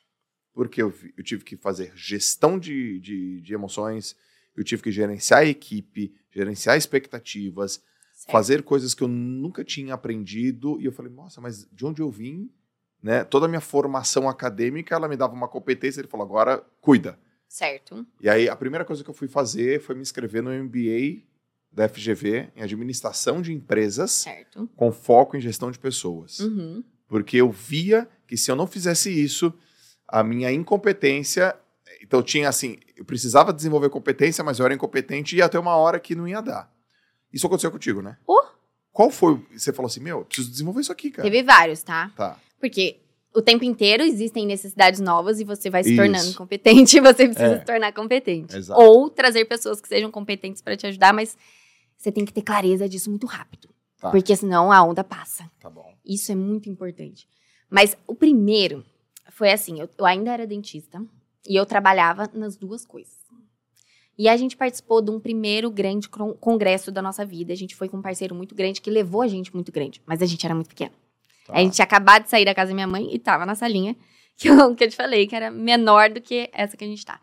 Porque eu, eu tive que fazer gestão de, de, de emoções, eu tive que gerenciar a equipe, gerenciar expectativas, certo. fazer coisas que eu nunca tinha aprendido. E eu falei, nossa, mas de onde eu vim? Né? Toda a minha formação acadêmica, ela me dava uma competência. Ele falou, agora cuida. Certo. E aí, a primeira coisa que eu fui fazer foi me inscrever no MBA da FGV em administração de empresas Certo. com foco em gestão de pessoas. Uhum. Porque eu via que se eu não fizesse isso, a minha incompetência. Então, eu tinha assim, eu precisava desenvolver competência, mas eu era incompetente e ia até uma hora que não ia dar. Isso aconteceu contigo, né? Oh. Qual foi? Você falou assim, meu, eu preciso desenvolver isso aqui, cara. Teve vários, tá? Tá. Porque o tempo inteiro existem necessidades novas e você vai se Isso. tornando incompetente e você precisa É. se tornar competente. Exato. Ou trazer pessoas que sejam competentes para te ajudar, mas você tem que ter clareza disso muito rápido. Tá. Porque senão a onda passa. Tá bom. Isso é muito importante. Mas o primeiro foi assim: eu, eu ainda era dentista e eu trabalhava nas duas coisas. E a gente participou de um primeiro grande congresso da nossa vida. A gente foi com um parceiro muito grande que levou a gente muito grande, mas a gente era muito pequeno. Tá. A gente tinha acabado de sair da casa da minha mãe e tava na salinha que eu, que eu te falei, que era menor do que essa que a gente tá.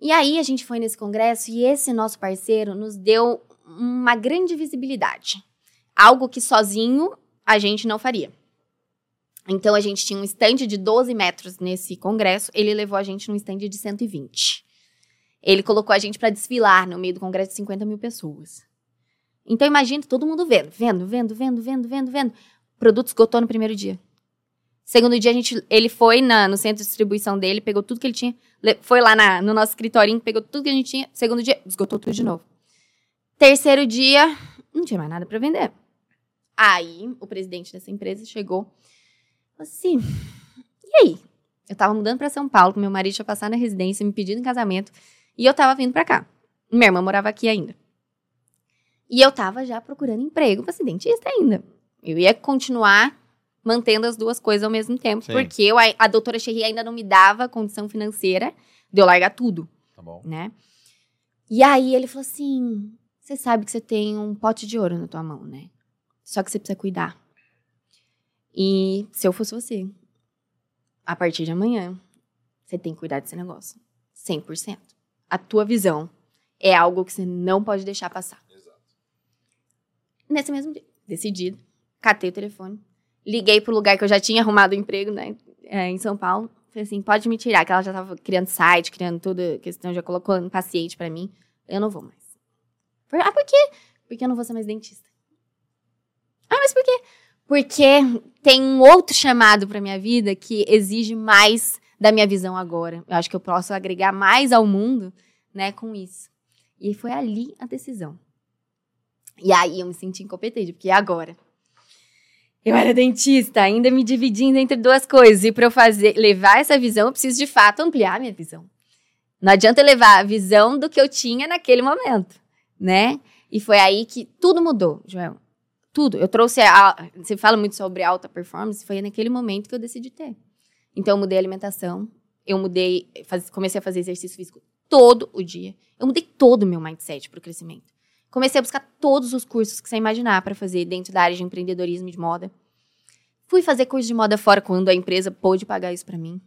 E aí a gente foi nesse congresso e esse nosso parceiro nos deu uma grande visibilidade. Algo que sozinho a gente não faria. Então a gente tinha um stand de 12 metros nesse congresso, ele levou a gente num stand de 120. ele colocou a gente para desfilar no meio do congresso de 50 mil pessoas. Então imagina todo mundo vendo, vendo, vendo, vendo, vendo, vendo, vendo. O produto esgotou no primeiro dia. Segundo dia, a gente, ele foi na, no centro de distribuição dele, pegou tudo que ele tinha, foi lá na, no nosso escritorinho, pegou tudo que a gente tinha. Segundo dia, esgotou tudo de novo. Terceiro dia, não tinha mais nada para vender. Aí, o presidente dessa empresa chegou assim, e aí? Eu tava mudando para São Paulo, meu marido tinha passado na residência, me pedindo em casamento, e eu tava vindo para cá. Minha irmã morava aqui ainda. E eu tava já procurando emprego para ser dentista ainda. Eu ia continuar mantendo as duas coisas ao mesmo tempo, Sim. porque eu, a, a doutora Cherry ainda não me dava condição financeira de eu largar tudo. Tá bom. Né? E aí ele falou assim: você sabe que você tem um pote de ouro na tua mão, né? Só que você precisa cuidar. E se eu fosse você, a partir de amanhã, você tem que cuidar desse negócio. 100%. A tua visão é algo que você não pode deixar passar. Exato. Nesse mesmo dia, decidido, catei o telefone, liguei pro lugar que eu já tinha arrumado o um emprego, né, é, em São Paulo. Falei assim, pode me tirar, que ela já tava criando site, criando toda questão, já colocou um paciente para mim. Eu não vou mais. Ah, por quê? Porque eu não vou ser mais dentista. Ah, mas por quê? Porque tem um outro chamado para minha vida que exige mais da minha visão agora. Eu acho que eu posso agregar mais ao mundo, né, com isso. E foi ali a decisão. E aí eu me senti incompetente, porque agora eu era dentista, ainda me dividindo entre duas coisas. E para eu fazer, levar essa visão, eu preciso de fato ampliar minha visão. Não adianta levar a visão do que eu tinha naquele momento, né? E foi aí que tudo mudou, Joel. Tudo. Eu trouxe. A, você fala muito sobre alta performance, foi naquele momento que eu decidi ter. Então, eu mudei a alimentação, eu mudei, faz, comecei a fazer exercício físico todo o dia. Eu mudei todo o meu mindset para o crescimento. Comecei a buscar todos os cursos que você imaginar para fazer dentro da área de empreendedorismo e de moda. Fui fazer curso de moda fora quando a empresa pôde pagar isso para mim.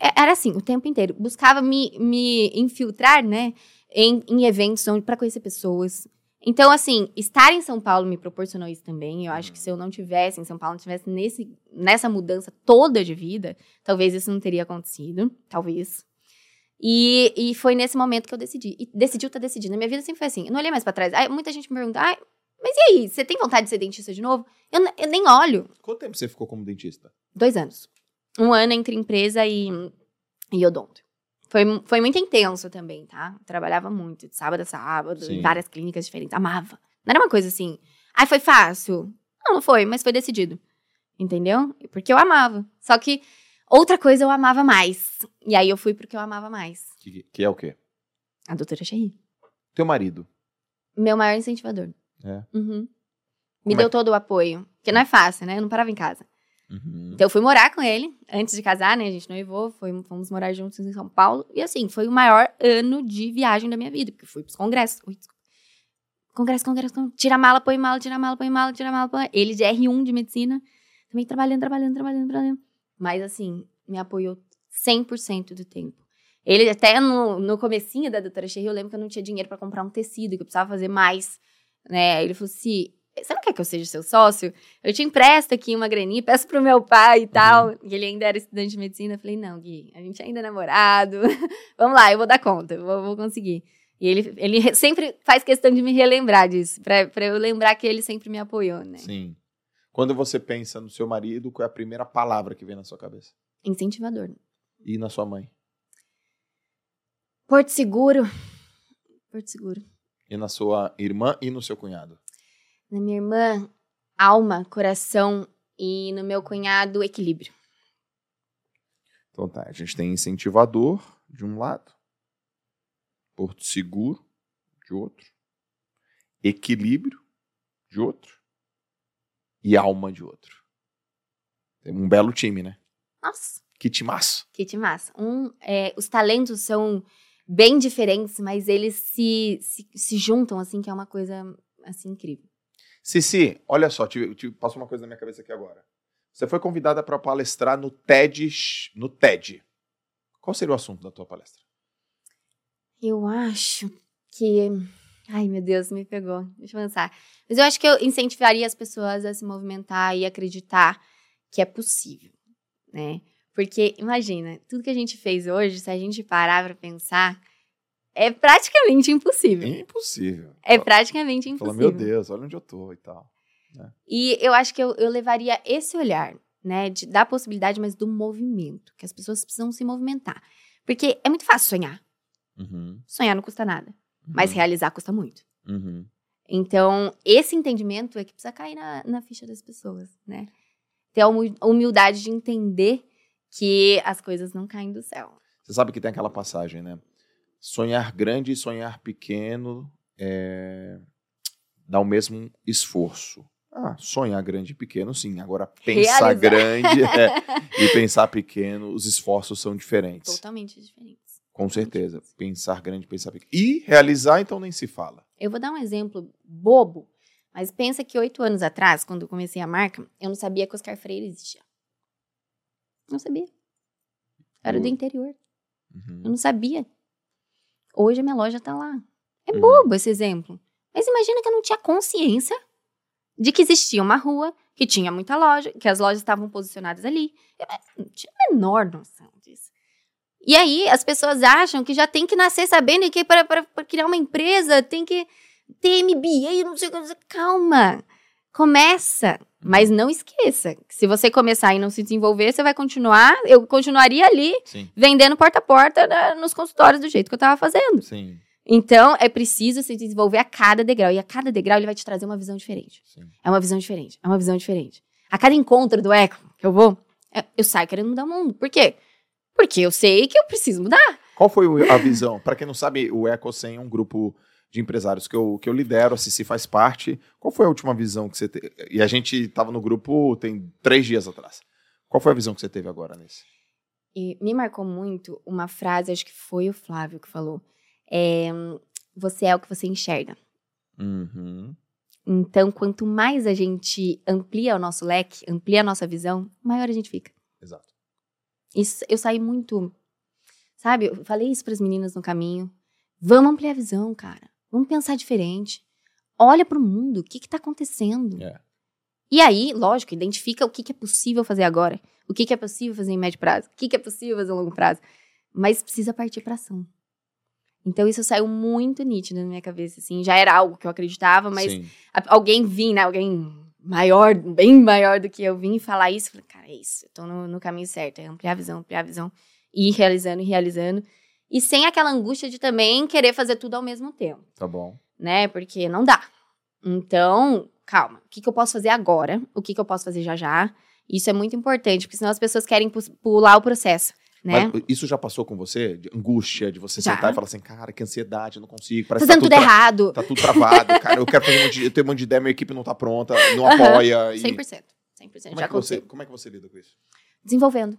É, era assim, o tempo inteiro. Buscava me, me infiltrar, né, em, em eventos para conhecer pessoas. Então, assim, estar em São Paulo me proporcionou isso também. Eu acho que se eu não tivesse em São Paulo, não tivesse nesse, nessa mudança toda de vida, talvez isso não teria acontecido. Talvez. E, e foi nesse momento que eu decidi. E decidiu estar tá decidindo. A minha vida sempre foi assim. Eu não olhei mais para trás. Aí, muita gente me pergunta, ah, mas e aí? Você tem vontade de ser dentista de novo? Eu, eu nem olho. Quanto tempo você ficou como dentista? Dois anos. Um ano entre empresa e, e odonto. Foi, foi muito intenso também, tá? trabalhava muito, de sábado a sábado, Sim. em várias clínicas diferentes. Amava. Não era uma coisa assim. Ai, foi fácil. Não, não foi, mas foi decidido. Entendeu? Porque eu amava. Só que Outra coisa eu amava mais. E aí eu fui porque eu amava mais. Que, que é o quê? A doutora Cherry. Teu marido? Meu maior incentivador. É. Uhum. Me Como deu é? todo o apoio. Porque não é fácil, né? Eu não parava em casa. Uhum. Então eu fui morar com ele antes de casar, né? A gente noivou, foi, fomos morar juntos em São Paulo. E assim, foi o maior ano de viagem da minha vida, porque fui pros congressos. Ui, congresso, congresso, congresso. Tira mala, põe mala, tira mala, põe mala, tira mala, põe. Ele de R1 de medicina, também trabalhando, trabalhando, trabalhando, trabalhando. Mas, assim, me apoiou 100% do tempo. Ele até no, no comecinho da doutora Cherry, eu lembro que eu não tinha dinheiro para comprar um tecido, que eu precisava fazer mais, né? Ele falou assim, você não quer que eu seja seu sócio? Eu te empresto aqui uma graninha, peço pro meu pai e tal. Uhum. E ele ainda era estudante de medicina. Eu falei, não, Gui, a gente ainda é namorado. Vamos lá, eu vou dar conta, eu vou, vou, conseguir. E ele, ele sempre faz questão de me relembrar disso, pra, pra eu lembrar que ele sempre me apoiou, né? Sim. Quando você pensa no seu marido, qual é a primeira palavra que vem na sua cabeça? Incentivador. E na sua mãe? Porto Seguro. Porto Seguro. E na sua irmã e no seu cunhado? Na minha irmã, alma, coração e no meu cunhado, equilíbrio. Então tá, a gente tem incentivador de um lado, Porto Seguro de outro, equilíbrio de outro e alma de outro. Tem um belo time, né? Nossa. Que timaço. Que timaço. Um, é, os talentos são bem diferentes, mas eles se, se, se, juntam, assim, que é uma coisa, assim, incrível. Cici, olha só, te, te passou uma coisa na minha cabeça aqui agora. Você foi convidada para palestrar no TED, no TED. Qual seria o assunto da tua palestra? Eu acho que Ai, meu Deus, me pegou. Deixa eu pensar. Mas eu acho que eu incentivaria as pessoas a se movimentar e acreditar que é possível, né? Porque, imagina, tudo que a gente fez hoje, se a gente parar para pensar, É praticamente impossível. Impossível. É praticamente Fala, impossível. meu Deus, olha onde eu tô e tal. E eu acho que eu, eu levaria esse olhar, né, de, da possibilidade, mas do movimento, que as pessoas precisam se movimentar. Porque é muito fácil sonhar. Uhum, Sonhar não custa nada, mas uhum, realizar custa muito. uhum. Então, esse entendimento é que precisa cair na, na ficha das pessoas, né? Ter a humi- humildade de entender que as coisas não caem do céu. Você sabe que tem aquela passagem, né? Sonhar grande e sonhar pequeno é... dá o mesmo esforço. Ah, sonhar grande e pequeno, sim. Agora, pensar Realizar. grande é, e pensar pequeno, os esforços são diferentes. Totalmente diferentes. Com certeza. Pensar grande, pensar pequeno. E realizar, então, nem se fala. Eu vou dar um exemplo bobo, mas pensa que oito anos atrás, quando eu comecei a marca, eu não sabia que Oscar Freire existia. Não sabia. Era do interior. Uhum. Eu não sabia. Hoje a minha loja tá lá. É Uhum. bobo esse exemplo. Mas imagina que eu não tinha consciência de que existia uma rua, que tinha muita loja, que as lojas estavam posicionadas ali. Eu não tinha a menor noção disso. E aí as pessoas acham que já tem que nascer sabendo que para criar uma empresa tem que ter MBA, não sei o que. Calma. Começa. Mas não esqueça, que se você começar e não se desenvolver, você vai continuar. Eu continuaria ali Sim, vendendo porta a porta na- nos consultórios do jeito que eu tava fazendo. sim, Então, é preciso se desenvolver a cada degrau. E a cada degrau ele vai te trazer uma visão diferente. sim. É uma visão diferente. É uma visão diferente. A cada encontro do Eco que eu vou, é- eu saio querendo mudar o mundo. Por quê? Porque eu sei que eu preciso mudar. Qual foi a visão? Para quem não sabe, o EcoSem é um grupo de empresários que eu, que eu lidero, a Cici faz parte. Qual foi a última visão que você teve? E a gente estava no grupo tem três dias atrás. Qual foi a visão que você teve agora nesse? E me marcou muito uma frase, acho que foi o Flávio que falou. É, você é o que você enxerga. Uhum. Então, quanto mais a gente amplia o nosso leque, amplia a nossa visão, maior a gente fica. Exato. Isso, eu saí muito. Sabe, eu falei isso para as meninas no caminho. Vamos ampliar a visão, cara. Vamos pensar diferente. Olha para o mundo, o que está acontecendo. É. E aí, lógico, identifica o que, que é possível fazer agora, o que, que é possível fazer em médio prazo, o que, que é possível fazer em longo prazo. Mas precisa partir para ação. Então, isso saiu muito nítido na minha cabeça, assim. Já era algo que eu acreditava, mas a- alguém vir, né? Alguém maior, bem maior do que eu vim falar isso. eu Falei, cara, é isso. Eu tô no, no caminho certo. É ampliar a visão, ampliar a visão. Ir realizando, e realizando. E sem aquela angústia de também querer fazer tudo ao mesmo tempo, Tá bom. né? Porque não dá. Então, calma. O que, que eu posso fazer agora? O que, que eu posso fazer já já? Isso é muito importante, porque senão as pessoas querem pu- pular o processo, né? Mas isso já passou com você? De angústia, de você Já. sentar e falar assim, cara, que ansiedade, eu não consigo. Tá Parece fazendo tudo tá tudo, tra- errado. tá tudo travado, cara. Eu quero fazer um monte de, eu tenho um monte de ideia, minha equipe não tá pronta, não Aham. apoia. E... 100%. 100%. Como, já é que você, como é que você lida com isso? desenvolvendo.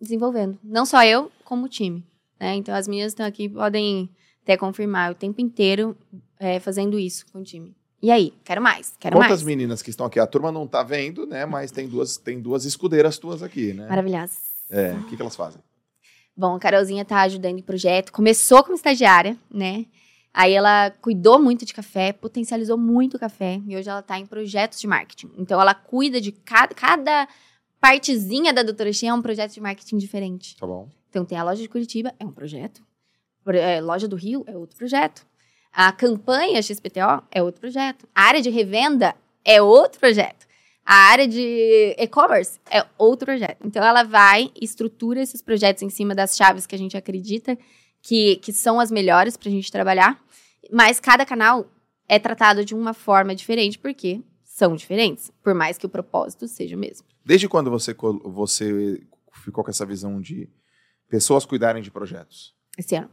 Desenvolvendo. Não só eu, como o time. Né? Então, as meninas estão aqui, podem até confirmar o tempo inteiro é, fazendo isso com o time. E aí? Quero mais, quero Quantas mais. meninas que estão aqui? A turma não tá vendo, né? Mas tem duas, tem duas escudeiras tuas aqui, né? Maravilhosas. É, o que, que elas fazem? Bom, a Carolzinha tá ajudando em projeto. Começou como estagiária, né? Aí ela cuidou muito de café, potencializou muito o café. E hoje ela tá em projetos de marketing. Então, ela cuida de cada, cada partezinha da Doutora Xia é um projeto de marketing diferente. Tá bom? Então, tem a loja de Curitiba, é um projeto. Pro- é, loja do Rio é outro projeto. A campanha XPTO é outro projeto. A área de revenda é outro projeto. A área de e-commerce é outro projeto. Então, ela vai estrutura esses projetos em cima das chaves que a gente acredita que, que são as melhores para a gente trabalhar. Mas cada canal é tratado de uma forma diferente, porque são diferentes, por mais que o propósito seja o mesmo. Desde quando você, você ficou com essa visão de pessoas cuidarem de projetos? Esse ano.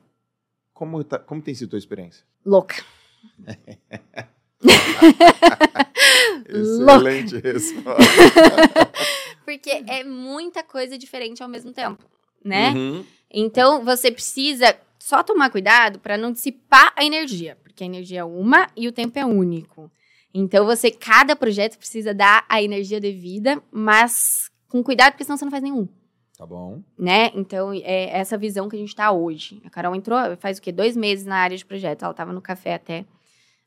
Como, tá- como tem sido a tua experiência? Louca. Excelente resposta. Porque é muita coisa diferente ao mesmo tempo, né? Uhum. Então você precisa só tomar cuidado para não dissipar a energia, porque a energia é uma e o tempo é único. Então você cada projeto precisa dar a energia devida, mas com cuidado, porque senão você não faz nenhum, Tá bom. né? Então é essa visão que a gente tá hoje. A Carol entrou faz o quê? Dois meses na área de projeto. Ela tava no café até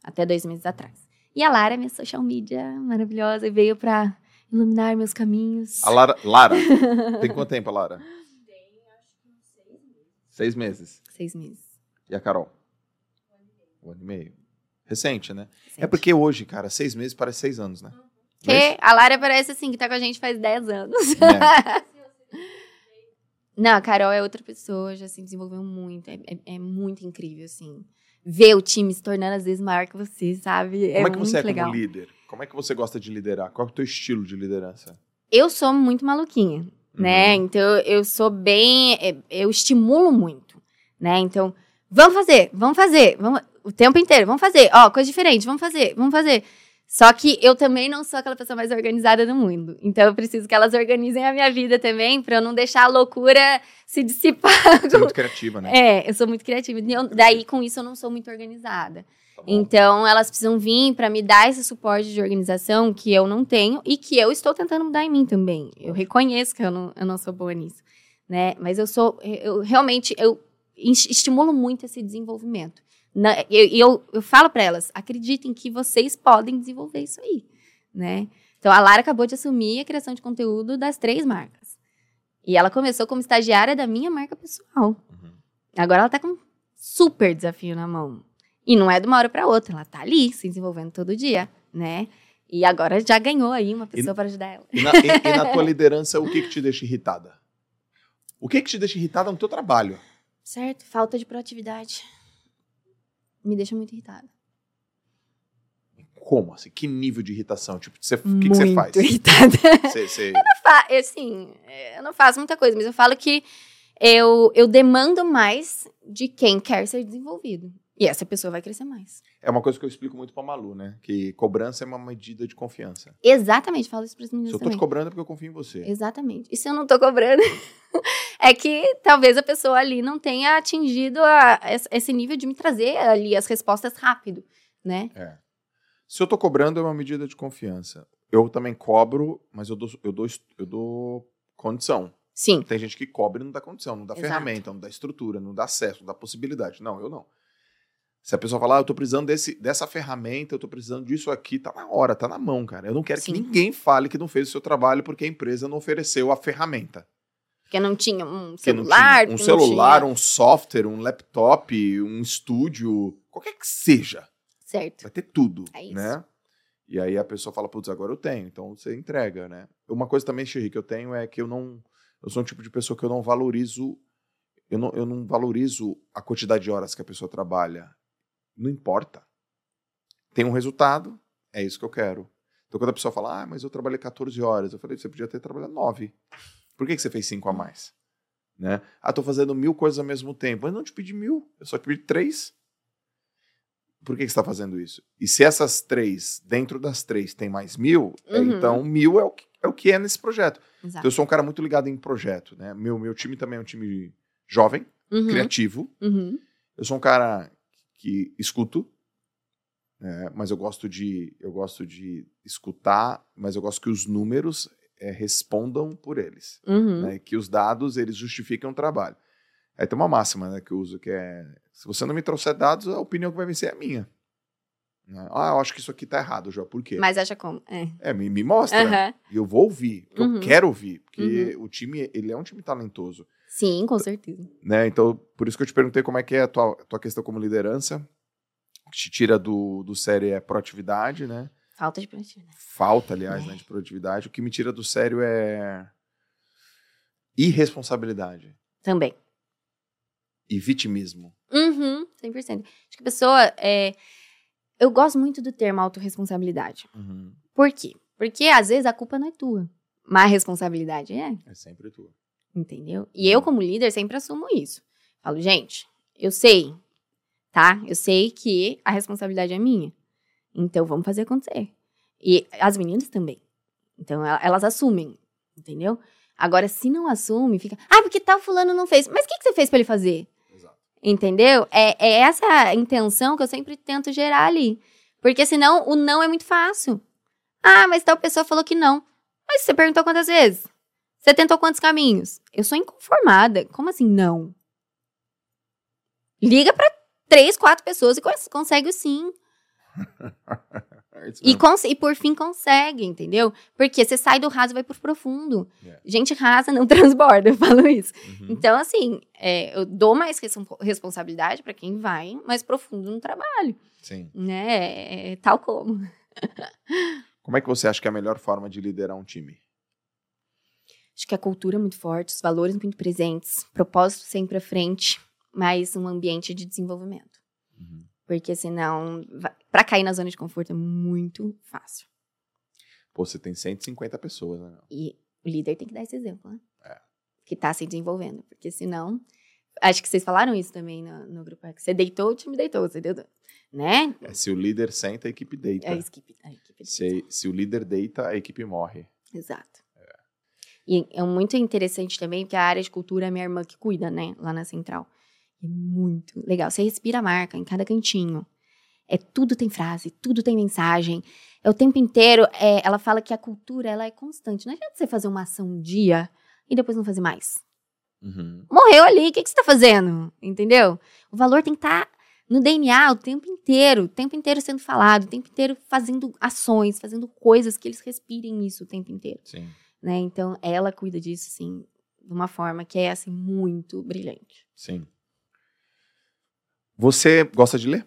até dois meses atrás. E a Lara, minha social media maravilhosa, veio para iluminar meus caminhos. A Lara, Lara, tem quanto tempo a Lara? Seis meses. Seis meses. E a Carol? Um ano e meio. Recente, né? É Sempre. porque hoje, cara, seis meses parece seis anos, né? Porque a Lara parece assim, que tá com a gente faz 10 anos. É. Não, a Carol é outra pessoa, já se desenvolveu muito. É, é- é muito incrível, assim. Ver o time se tornando às vezes maior que você, sabe? Como é, que muito você é legal. como líder? Como é que você gosta de liderar? Qual é o teu estilo de liderança? Eu sou muito maluquinha, né? Uhum. Então eu sou bem. é, Eu estimulo muito, né? Então, vamos fazer, vamos fazer, vamos, o tempo inteiro, vamos fazer. Ó, coisa diferente, vamos fazer, vamos fazer. Só que eu também não sou aquela pessoa mais organizada do mundo. Então eu preciso que elas organizem a minha vida também, pra eu não deixar a loucura se dissipar. Você é muito criativa, né? É, eu sou muito criativa. Eu- daí, com isso, eu não sou muito organizada. Tá. Então, elas precisam vir pra me dar esse suporte de organização que eu não tenho e que eu estou tentando mudar em mim também. Eu reconheço que eu não, eu não sou boa nisso, né? Mas eu sou, eu realmente, eu es- estimulo muito esse desenvolvimento. Na- eu- E eu, eu, falo pra elas, acreditem que vocês podem desenvolver isso aí, né? Então, a Lara acabou de assumir a criação de conteúdo das três marcas. E ela começou como estagiária da minha marca pessoal. Uhum. Agora ela tá com um super desafio na mão. E não é de uma hora para outra, ela tá ali se desenvolvendo todo dia, né? E agora já ganhou aí uma pessoa para ajudar ela. E na, e- e na tua liderança, o que, que te deixa irritada? O que, que te deixa irritada no teu trabalho? Certo, falta de proatividade. Me deixa muito irritada. Como assim? Que nível de irritação? Tipo, o que, que você faz? Muito irritada. Você, você- Fa- assim, é, eu não faço muita coisa, mas eu falo que eu, eu demando mais de quem quer ser desenvolvido. E essa pessoa vai crescer mais. É uma coisa que eu explico muito pra Malu, né? Que cobrança é uma medida de confiança. Exatamente, falo isso para as Se eu tô também. te cobrando é porque eu confio em você. Exatamente. E se eu não tô cobrando, é que talvez a pessoa ali não tenha atingido a- esse- nível de me trazer ali as respostas rápido, né? É. Se eu tô cobrando, é uma medida de confiança. Eu também cobro, mas eu dou, eu dou, eu dou condição. Sim. Tem gente que cobra e não dá condição, não dá Exato. ferramenta, não dá estrutura, não dá acesso, não dá possibilidade. Não, eu não. Se a pessoa falar, ah, eu tô precisando desse, dessa ferramenta, eu tô precisando disso aqui, tá na hora, tá na mão, cara. Eu não quero Sim. que ninguém fale que não fez o seu trabalho porque a empresa não ofereceu a ferramenta. Porque não tinha um celular. tinha um celular, tinha- um software, um laptop, um estúdio, qualquer que seja. Certo. Vai ter tudo, É isso. né? E aí a pessoa fala, putz, agora eu tenho. Então você entrega, né? Uma coisa também, Xerri, que eu tenho é que eu não... Eu sou um tipo de pessoa que eu não valorizo... Eu não, eu não valorizo a quantidade de horas que a pessoa trabalha. Não importa. Tem um resultado, é isso que eu quero. Então quando a pessoa fala, ah, mas eu trabalhei 14 horas. Eu falei, você podia ter trabalhado 9. Por que, que você fez 5 a mais? Né? Ah, tô fazendo mil coisas ao mesmo tempo. Mas não te pedi mil, eu só te pedi três. Por que, que você está fazendo isso? E se essas três, dentro das três, tem mais mil, é, Uhum. então mil é o, que, é o que é nesse projeto. Então, Exato. eu sou um cara muito ligado em projeto. Né? Meu, meu time também é um time jovem, Uhum, criativo. uhum. Eu sou um cara que escuto, né? mas eu gosto de eu gosto de escutar, mas eu gosto que os números eh, respondam por eles, Uhum. né? que os dados eles justifiquem o trabalho. Aí tem uma máxima né, que eu uso que é se você não me trouxer dados, a opinião que vai vencer é a minha. Né? Ah, eu acho que isso aqui tá errado, já. Por quê? Mas acha como? É. É, me, me mostra. Aham. E eu vou ouvir, porque Uhum. eu quero ouvir, porque o time ele é um time talentoso. Sim, com certeza. né? Então, por isso que eu te perguntei como é que é a tua, tua questão como liderança. O que te tira do, do sério é proatividade, né? Falta de proatividade. Falta, aliás, É. né, de produtividade. O que me tira do sério é irresponsabilidade Também. e vitimismo. Uhum, 100%. Acho que a pessoa. É... Eu gosto muito do termo autorresponsabilidade. Por quê? Porque às vezes a culpa não é tua, mas a responsabilidade é. É sempre tua. Entendeu? E eu, como líder, sempre assumo isso. Falo, gente, eu sei, tá? Eu sei que a responsabilidade é minha. Então vamos fazer acontecer. E as meninas também. Então el- elas assumem, entendeu? Agora, se não assume, fica. Ah, porque tal fulano não fez. Mas o que, que você fez pra ele fazer? Exato. Entendeu? É, é essa a intenção que eu sempre tento gerar ali. Porque senão o não é muito fácil. Ah, mas tal pessoa falou que não. Mas você perguntou quantas vezes? Você tentou quantos caminhos? Eu sou inconformada. Como assim não? Liga pra três, quatro pessoas e cons- consegue o sim. diferentes. E, e por fim consegue, entendeu? Porque você sai do raso e vai pro profundo. É. Gente rasa não transborda, eu falo isso. Uhum. Então, assim, é, eu dou mais respon- responsabilidade pra quem vai mais profundo no trabalho, Sim. né? É, tal como. Como é que você acha que é a melhor forma de liderar um time? Acho que a cultura é muito forte, os valores muito presentes, propósito sempre à frente, mas um ambiente de desenvolvimento. Uhum. Porque senão, pra cair na zona de conforto é muito fácil. Pô, você tem 150 pessoas, né? E o líder tem que dar esse exemplo, né? É. Que tá se desenvolvendo. Porque senão. Acho que vocês falaram isso também no, no grupo. é que Você deitou, o time deitou, você deu. Né? É, se o líder senta, a equipe deita. É a equipe. A equipe Se, se o líder deita, a equipe morre. Exato. E é muito interessante também, porque a área de cultura é minha irmã que cuida, né? Lá na central. É muito legal. Você respira a marca em cada cantinho. É tudo tem frase, tudo tem mensagem. É o tempo inteiro. é, ela fala que a cultura ela é constante. Não adianta você fazer uma ação um dia e depois não fazer mais. Uhum. Morreu ali, o que, que você tá fazendo? Entendeu? O valor tem que estar no DNA o tempo inteiro, o tempo inteiro sendo falado, o tempo inteiro fazendo ações, fazendo coisas que eles respirem isso o tempo inteiro Sim. né? Então, ela cuida disso, assim, de uma forma que é, assim, muito brilhante. Sim. Você gosta de ler?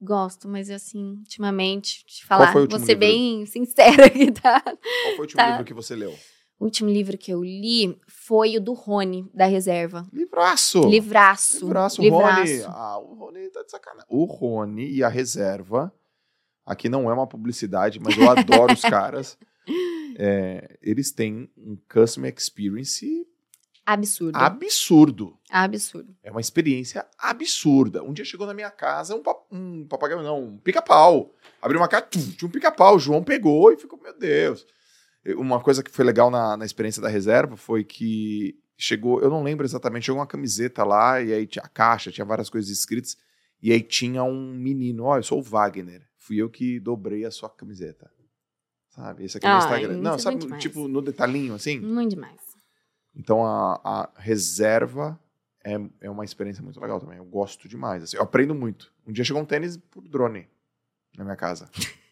Gosto, mas, assim, ultimamente, te falar, vou ser livro? bem sincera aqui, tá? Qual foi o último Tá. livro que você leu? O último livro que eu li foi o do Rony, da Reserva. Livraço! Livraço. Livraço, o Rony. Ah, o Rony tá de sacanagem. O Rony e a reserva. Aqui não é uma publicidade, mas eu adoro os caras. É, eles têm um customer experience Absurdo. absurdo. Absurdo. É uma experiência absurda. Um dia chegou na minha casa um, um papagaio, não, um pica-pau. Abriu uma tum, tinha um pica-pau. O João pegou e ficou, meu Deus. Uma coisa que foi legal na, na experiência da reserva foi que chegou, eu não lembro exatamente, chegou uma camiseta lá e aí tinha a caixa, tinha várias coisas escritas. E aí tinha um menino, ó, eu sou o Wagner. Fui eu que dobrei a sua camiseta. Sabe? Esse aqui é o Instagram. Não, sabe, tipo, no detalhinho, assim? Muito demais. Então a, a reserva é, é uma experiência muito legal também. Eu gosto demais. assim, eu aprendo muito. Um dia chegou um tênis por drone na minha casa.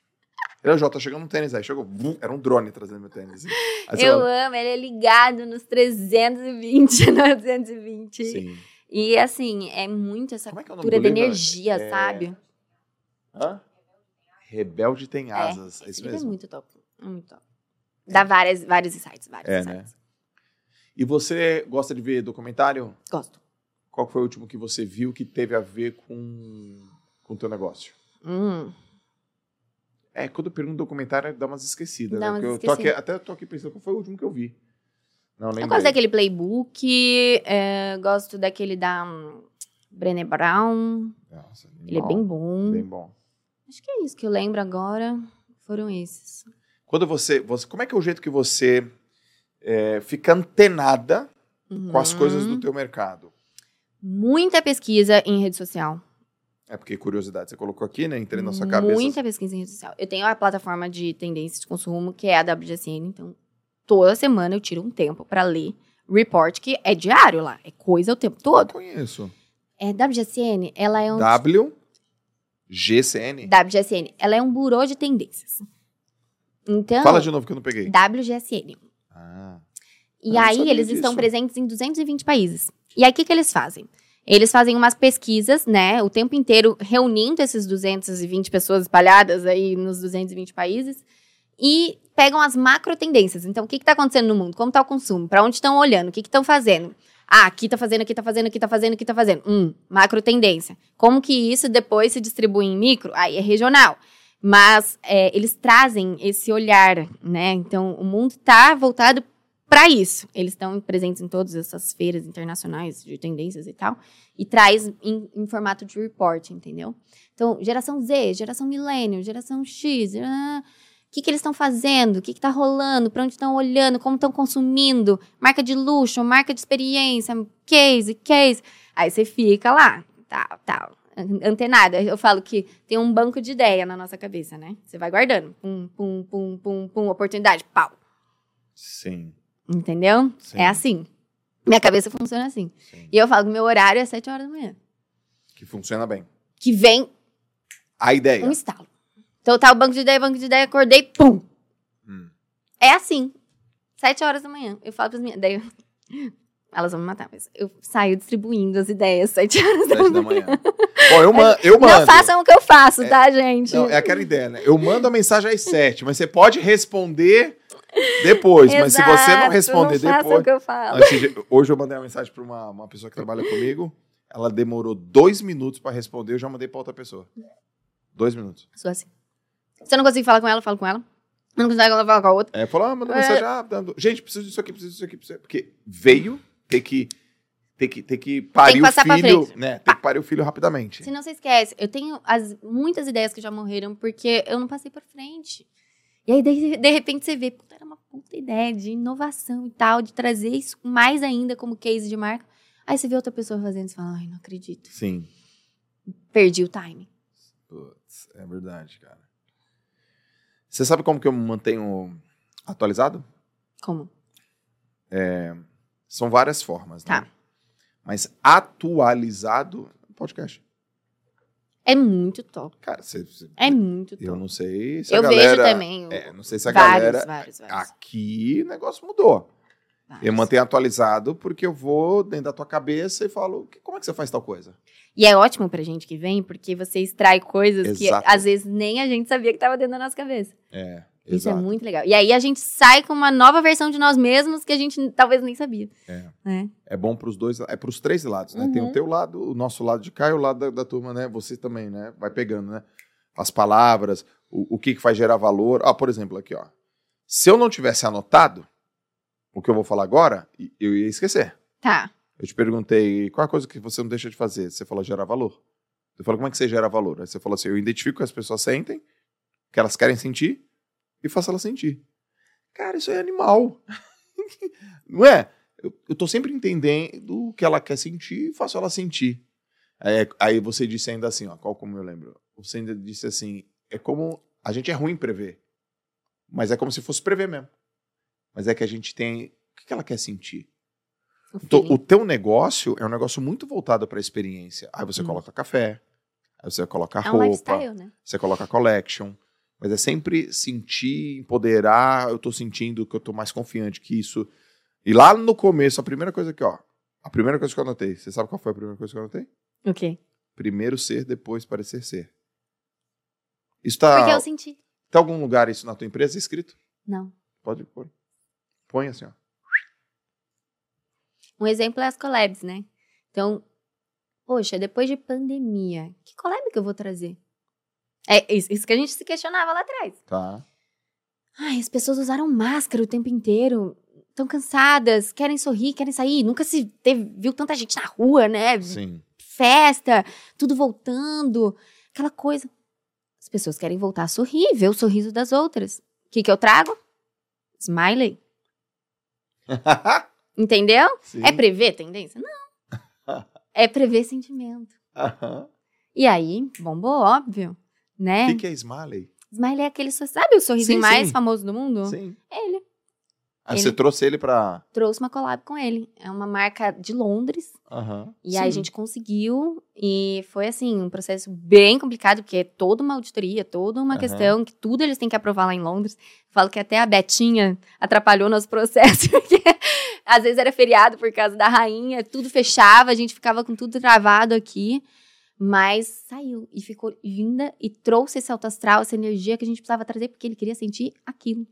Ele, Jota, tá chegando um tênis aí. Chegou, vum, era um drone trazendo meu tênis. Aí Eu amo, ele é ligado nos 320, 920. Sim. E, assim, é muito essa Como é é o cultura da energia, É- sabe? Hã? Rebelde tem asas. É, Esse isso livro é mesmo. muito top. É muito top. Dá várias, vários insights, vários É, né? E você gosta de ver documentário? Gosto. Qual foi o último que você viu que teve a ver com com o teu negócio? Hum. É, quando eu pergunto documentário, dá umas esquecidas. Dá né? umas eu tô aqui, até tô aqui pensando qual foi o último que eu vi. Não, Eu gosto daquele playbook, é, gosto daquele da hum, Brené Brown. Nossa, Ele é bem bom. Bem bom. Acho que é isso que eu lembro agora. Foram esses. Quando você, você. Como é que é o jeito que você é, fica antenada com as Uhum. coisas do teu mercado? Muita pesquisa em rede social. É porque curiosidade, você colocou aqui, né? Entrei na sua cabeça. Muita pesquisa em rede social. Eu tenho a plataforma de tendências de consumo, que é a WGSN, então toda semana eu tiro um tempo pra ler report, que é diário lá, é coisa o tempo Eu todo. conheço. É, WGSN, ela é um W GCN. WGSN, ela é um burô de tendências. Então, Fala de novo que eu não peguei. WGSN. Ah, E aí, eles disso. estão presentes em 220 países. E aí, o que, que eles fazem? Eles fazem umas pesquisas, né, o tempo inteiro, reunindo esses 220 pessoas espalhadas aí nos 220 países, e pegam as macro tendências. Então, o que está acontecendo no mundo? Como está o consumo? Para onde estão olhando? O que estão fazendo? Ah, aqui está fazendo, aqui está fazendo, aqui está fazendo, aqui está fazendo. Hum, macro tendência. Como que isso depois se distribui em micro? Aí é regional. Mas é, eles trazem esse olhar, né? Então, o mundo está voltado para isso. Eles estão presentes em todas essas feiras internacionais de tendências e tal, e traz em, em formato de report, entendeu? Então, geração Z, geração milênio, geração X, ah, o que, que eles estão fazendo, o que está rolando, para onde estão olhando, como estão consumindo, marca de luxo, marca de experiência, case, case. Aí você fica lá, tal, tal, antenada. Eu falo que tem um banco de ideia na nossa cabeça, né? Você vai guardando, pum, pum, pum, pum, pum, oportunidade, pau. sim. Entendeu? Sim. É assim. Minha cabeça funciona assim. sim. E eu falo que meu horário é 7 horas da manhã. Que funciona bem. Que vem A ideia. um estalo. Então tá o banco de ideia, banco de ideia, acordei, pum. Hum. É assim. Sete horas da manhã. Eu falo pras minhas. Daí eu- Elas vão me matar, mas eu saio distribuindo as ideias sete horas da Sete da manhã. manhã. Bom, eu, man, eu mando. Não façam o que eu faço, tá, gente? Não, é aquela ideia, né? Eu mando a mensagem às sete, mas você pode responder depois. mas se você não Exato, responder não façam depois. o que eu falo. Hoje eu mandei uma mensagem para uma, uma pessoa que trabalha comigo. Ela demorou dois minutos para responder, eu já mandei para outra pessoa. Dois minutos. Sou assim. Se eu não consigo falar com ela, eu falo com ela. Eu não consigo falar com a outra. É, falou, ah, mandou É. mensagem, ah, dando, gente, preciso disso aqui, preciso disso aqui, preciso... porque veio, tem que, tem que, tem que parir o passar pra filho, né? Tem que parir o filho rapidamente. Se não se esquece, eu tenho as, muitas ideias que já morreram porque eu não passei por frente. E aí, de, de repente, você vê, puta, era uma puta ideia de inovação e tal, de trazer isso mais ainda como case de marca. Aí você vê outra pessoa fazendo e você fala, ai, não acredito. Sim. Perdi o time. Putz, é verdade, cara. Você sabe como que eu me mantenho atualizado? Como? São várias formas, né? Tá. Mas atualizado, podcast. É muito top. Cara, você, você- É muito top. eu não sei se Eu a galera... vejo também. o- É, não sei se a vários, galera... vários, vários, Aqui o negócio mudou. vários. Eu mantenho atualizado porque eu vou dentro da tua cabeça e falo, "Que- como é que você faz tal coisa? E é ótimo pra gente que vem, porque você extrai coisas Exato. que às vezes nem a gente sabia que tava dentro da nossa cabeça. É, Isso exato. é muito legal. E aí a gente sai com uma nova versão de nós mesmos que a gente talvez nem sabia. É. né? É bom pros dois, é pros três lados, né? Tem o Uhum. teu lado, o nosso lado de cá e o lado da, da turma, né? Você também, né? Vai pegando, né? As palavras, o, o que, que vai gerar valor. Ah, por exemplo, aqui, ó. Se eu não tivesse anotado o que eu vou falar agora, eu ia esquecer. Tá. Eu te perguntei qual a coisa que você não deixa de fazer. Você falou gerar valor. Eu falei, como é que você gera valor? Aí você falou assim: eu identifico o que as pessoas sentem, o que elas querem sentir, e faço elas sentir. Cara, isso é animal. não é? Eu, eu tô sempre entendendo o que ela quer sentir e faço ela sentir. Aí, aí você disse ainda assim, ó, qual como eu lembro? Você ainda disse assim: é como. A gente é ruim em prever. Mas é como se fosse prever mesmo. Mas é que a gente tem. O que ela quer sentir? O Então, o teu negócio é um negócio muito voltado para a experiência. Aí você Hum. coloca café, aí você coloca é um roupa, lifestyle, né? você coloca collection. Mas é sempre sentir, empoderar. Eu tô sentindo que eu tô mais confiante que isso. E lá no começo, a primeira coisa que, ó. A primeira coisa que eu anotei. Você sabe qual foi a primeira coisa que eu anotei? O quê? Primeiro ser, depois parecer ser. Isso tá. Porque eu senti. Tem algum lugar isso na tua empresa escrito? Não. Pode pôr. Põe assim, ó. Um exemplo é as collabs, né? Então, poxa, depois de pandemia, que collab que eu vou trazer? É isso, isso que a gente se questionava lá atrás. Tá. Ai, as pessoas usaram máscara o tempo inteiro, estão cansadas, querem sorrir, querem sair. Nunca se teve, viu tanta gente na rua, né? Sim. Festa, tudo voltando, aquela coisa. As pessoas querem voltar a sorrir, ver o sorriso das outras. O que, que eu trago? Smiley. Entendeu? Sim. É prever tendência? Não. é prever sentimento. Aham. E aí, bombou, óbvio, né? O que, que é Smiley? Smiley é aquele, sabe o sorrisinho Sim, mais sim. famoso do mundo? Sim. Ele. Aí Ele- você trouxe ele pra. Trouxe uma collab com ele. É uma marca de Londres. Aham. E aí a gente conseguiu. E foi, assim, um processo bem complicado, porque é toda uma auditoria, toda uma questão, que tudo eles têm que aprovar lá em Londres. Falo que até a Betinha atrapalhou nosso processo, porque às vezes era feriado por causa da rainha, tudo fechava, a gente ficava com tudo travado aqui. Mas saiu e ficou linda e trouxe esse alto astral, essa energia que a gente precisava trazer, porque ele queria sentir aquilo.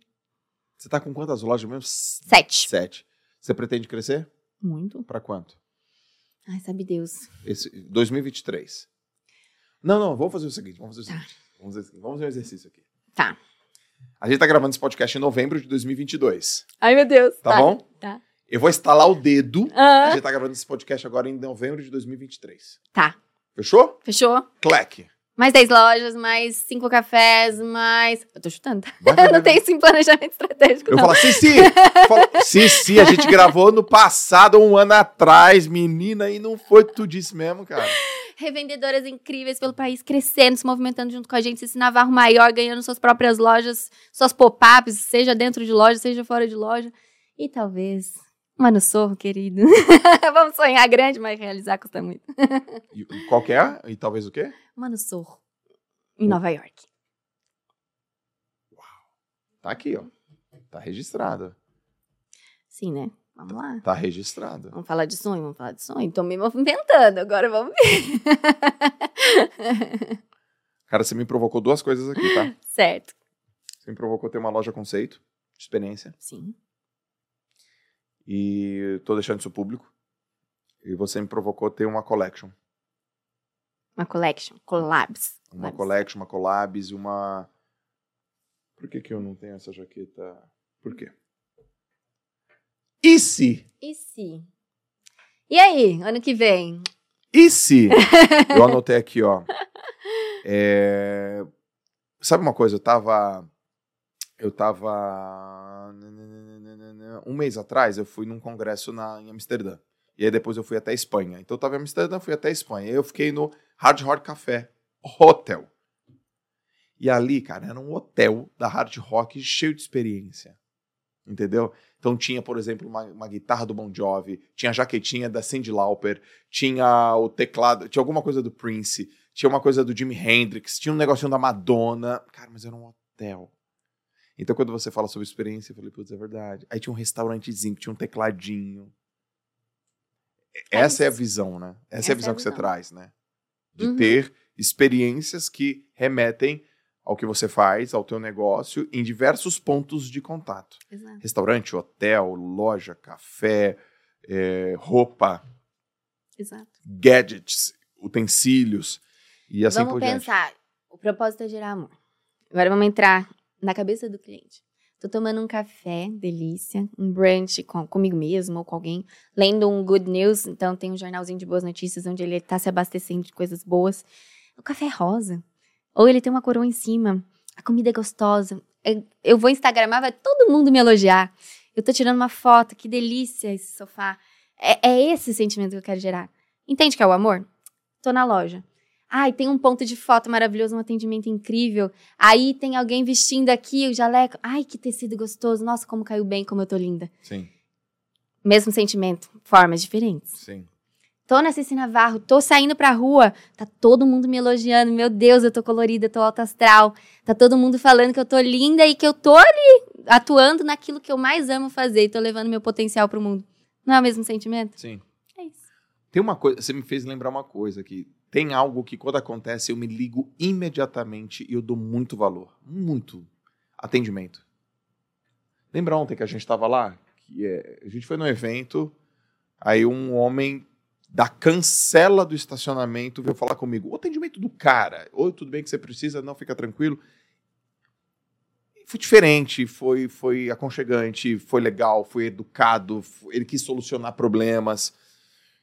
Você tá com quantas lojas mesmo? Sete. Sete. Você pretende crescer? Muito. Pra quanto? Ai, sabe Deus. Esse, 2023. Não, não, vamos fazer o seguinte. Vamos fazer o Tá. seguinte. Vamos fazer, vamos fazer um exercício aqui. Tá. A gente tá gravando esse podcast em novembro de 2022. Ai, meu Deus. Tá, bom? Tá. Eu vou estalar o dedo. A Ah, gente tá gravando esse podcast agora em novembro de 2023. tá. Fechou? Fechou? Clack. Mais 10 lojas, mais 5 cafés, mais. Eu tô chutando? Vai, vai, Eu não vai, vai. tenho esse planejamento estratégico. Eu não. falo, Cici, fala, Cici, a gente gravou no passado, um ano atrás, menina, e não foi o que tu disse mesmo, cara. Revendedoras incríveis pelo país, crescendo, se movimentando junto com a gente, esse Navarro maior, ganhando suas próprias lojas, suas pop-ups, seja dentro de loja, seja fora de loja. E talvez. Mano Sorro, querido. Vamos sonhar grande, mas realizar custa muito. E qual que é? E talvez o quê? Mano Sorro. Em Nova York. Tá aqui, ó. Tá registrado. Sim, né? Vamos lá. Tá registrado. Vamos falar de sonho? Vamos falar de sonho? Tô me movimentando, agora vamos ver. Cara, você me provocou duas coisas aqui, tá? certo. Você me provocou ter uma loja conceito, de experiência. Sim. E tô deixando isso público. E você me provocou ter uma collection. Uma collection, collabs. Uma Collabs. collection, uma collabs uma. Por que, que eu não tenho essa jaqueta? Por quê? E se? E se? E aí, ano que vem? E se? eu anotei aqui, ó. É, Sabe uma coisa? Eu tava. Eu tava. Um mês atrás, eu fui num congresso na, em Amsterdã. E aí depois eu fui até Espanha. Então eu tava em Amsterdã, fui até Espanha. E eu fiquei no Hard Rock Café Hotel. E ali, cara, era um hotel da Hard Rock cheio de experiência. Entendeu? Então tinha, por exemplo, uma, uma guitarra do Bon Jovi, tinha a jaquetinha da Cyndi Lauper, tinha o teclado, tinha alguma coisa do Prince, tinha uma coisa do Jimi Hendrix, tinha um negocinho da Madonna. Cara, mas era um hotel. Então quando você fala sobre experiência, eu falei, putz, é verdade. Aí tinha um restaurantezinho, que tinha um tecladinho. Essa é a visão, né? Essa, é a visão que você traz, né? De Uhum. ter experiências que remetem ao que você faz, ao teu negócio, em diversos pontos de contato. Exato. Restaurante, hotel, loja, café, eh, roupa, Exato. gadgets, utensílios e assim vamos por diante. pensar. O propósito é gerar amor. Agora vamos entrar na cabeça do cliente. Tô tomando um café, delícia, um brunch com, comigo mesmo ou com alguém, lendo um good news, então tem um jornalzinho de boas notícias onde ele tá se abastecendo de coisas boas. O café é rosa. Ou ele tem uma coroa em cima. A comida é gostosa. Eu, eu vou instagramar, vai todo mundo me elogiar. Eu tô tirando uma foto, que delícia esse sofá. É, é esse sentimento que eu quero gerar. Entende que é o amor? Tô na loja. Ai, tem um ponto de foto maravilhoso, um atendimento incrível. Aí tem alguém vestindo aqui o jaleco. Ai, que tecido gostoso. Nossa, como caiu bem, como eu tô linda. Sim, Mesmo sentimento, formas diferentes. sim. Tô na Ceci Navarro, tô saindo pra rua, tá todo mundo me elogiando. Meu Deus, eu tô colorida, eu tô alta astral. Tá todo mundo falando que eu tô linda e que eu tô ali atuando naquilo que eu mais amo fazer e tô levando meu potencial pro mundo. Não é o mesmo sentimento? Sim. É isso. Tem uma coisa, você me fez lembrar uma coisa que tem algo que quando acontece eu me ligo imediatamente e eu dou muito valor, muito atendimento. Lembra ontem que a gente estava lá, que é, a gente foi num evento, aí um homem da cancela do estacionamento veio falar comigo, o atendimento do cara, oi, tudo bem que você precisa, não fica tranquilo. Foi diferente, foi, foi aconchegante, foi legal, foi educado, ele quis solucionar problemas.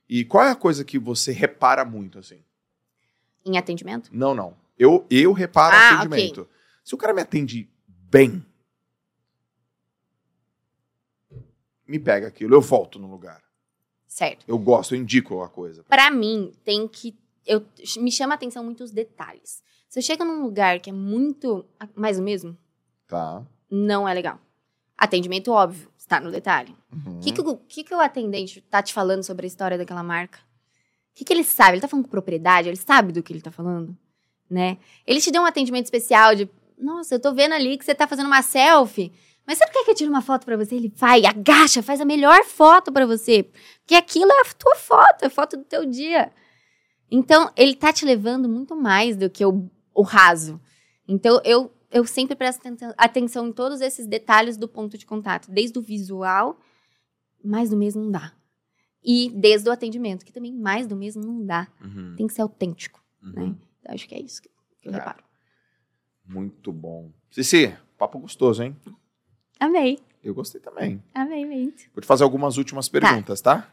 E qual é a coisa que você repara muito, assim? Em atendimento? Não, não. Eu, eu reparo Ah, atendimento. Se o cara me atende bem, me pega aquilo, eu volto no lugar. Certo. Eu gosto, eu indico a coisa. Pra mim, tem que. Eu, me chama a atenção muito os detalhes. Se eu chego num lugar que é muito. Mais o mesmo, Tá. não é legal. Atendimento óbvio, está no detalhe. Uhum. O que, que, o- que, que o atendente tá te falando sobre a história daquela marca? O que, que ele sabe? Ele tá falando com propriedade? Ele sabe do que ele tá falando? Né? Ele te deu um atendimento especial de. Nossa, eu tô vendo ali que você tá fazendo uma selfie. Mas você não quer que eu tire uma foto pra você? Ele vai, agacha, faz a melhor foto pra você. Porque aquilo é a tua foto, é a foto do teu dia. Então, ele tá te levando muito mais do que o, o raso. Então, eu, eu sempre presto aten- atenção em todos esses detalhes do ponto de contato. Desde o visual, mais do mesmo não dá. E desde o atendimento, que também mais do mesmo não dá. Uhum. Tem que ser autêntico, Uhum. né? Então, acho que é isso que eu reparo. Muito bom. Cici, papo gostoso, hein? Amei, Eu gostei também. amei muito. Vou te fazer algumas últimas perguntas, tá?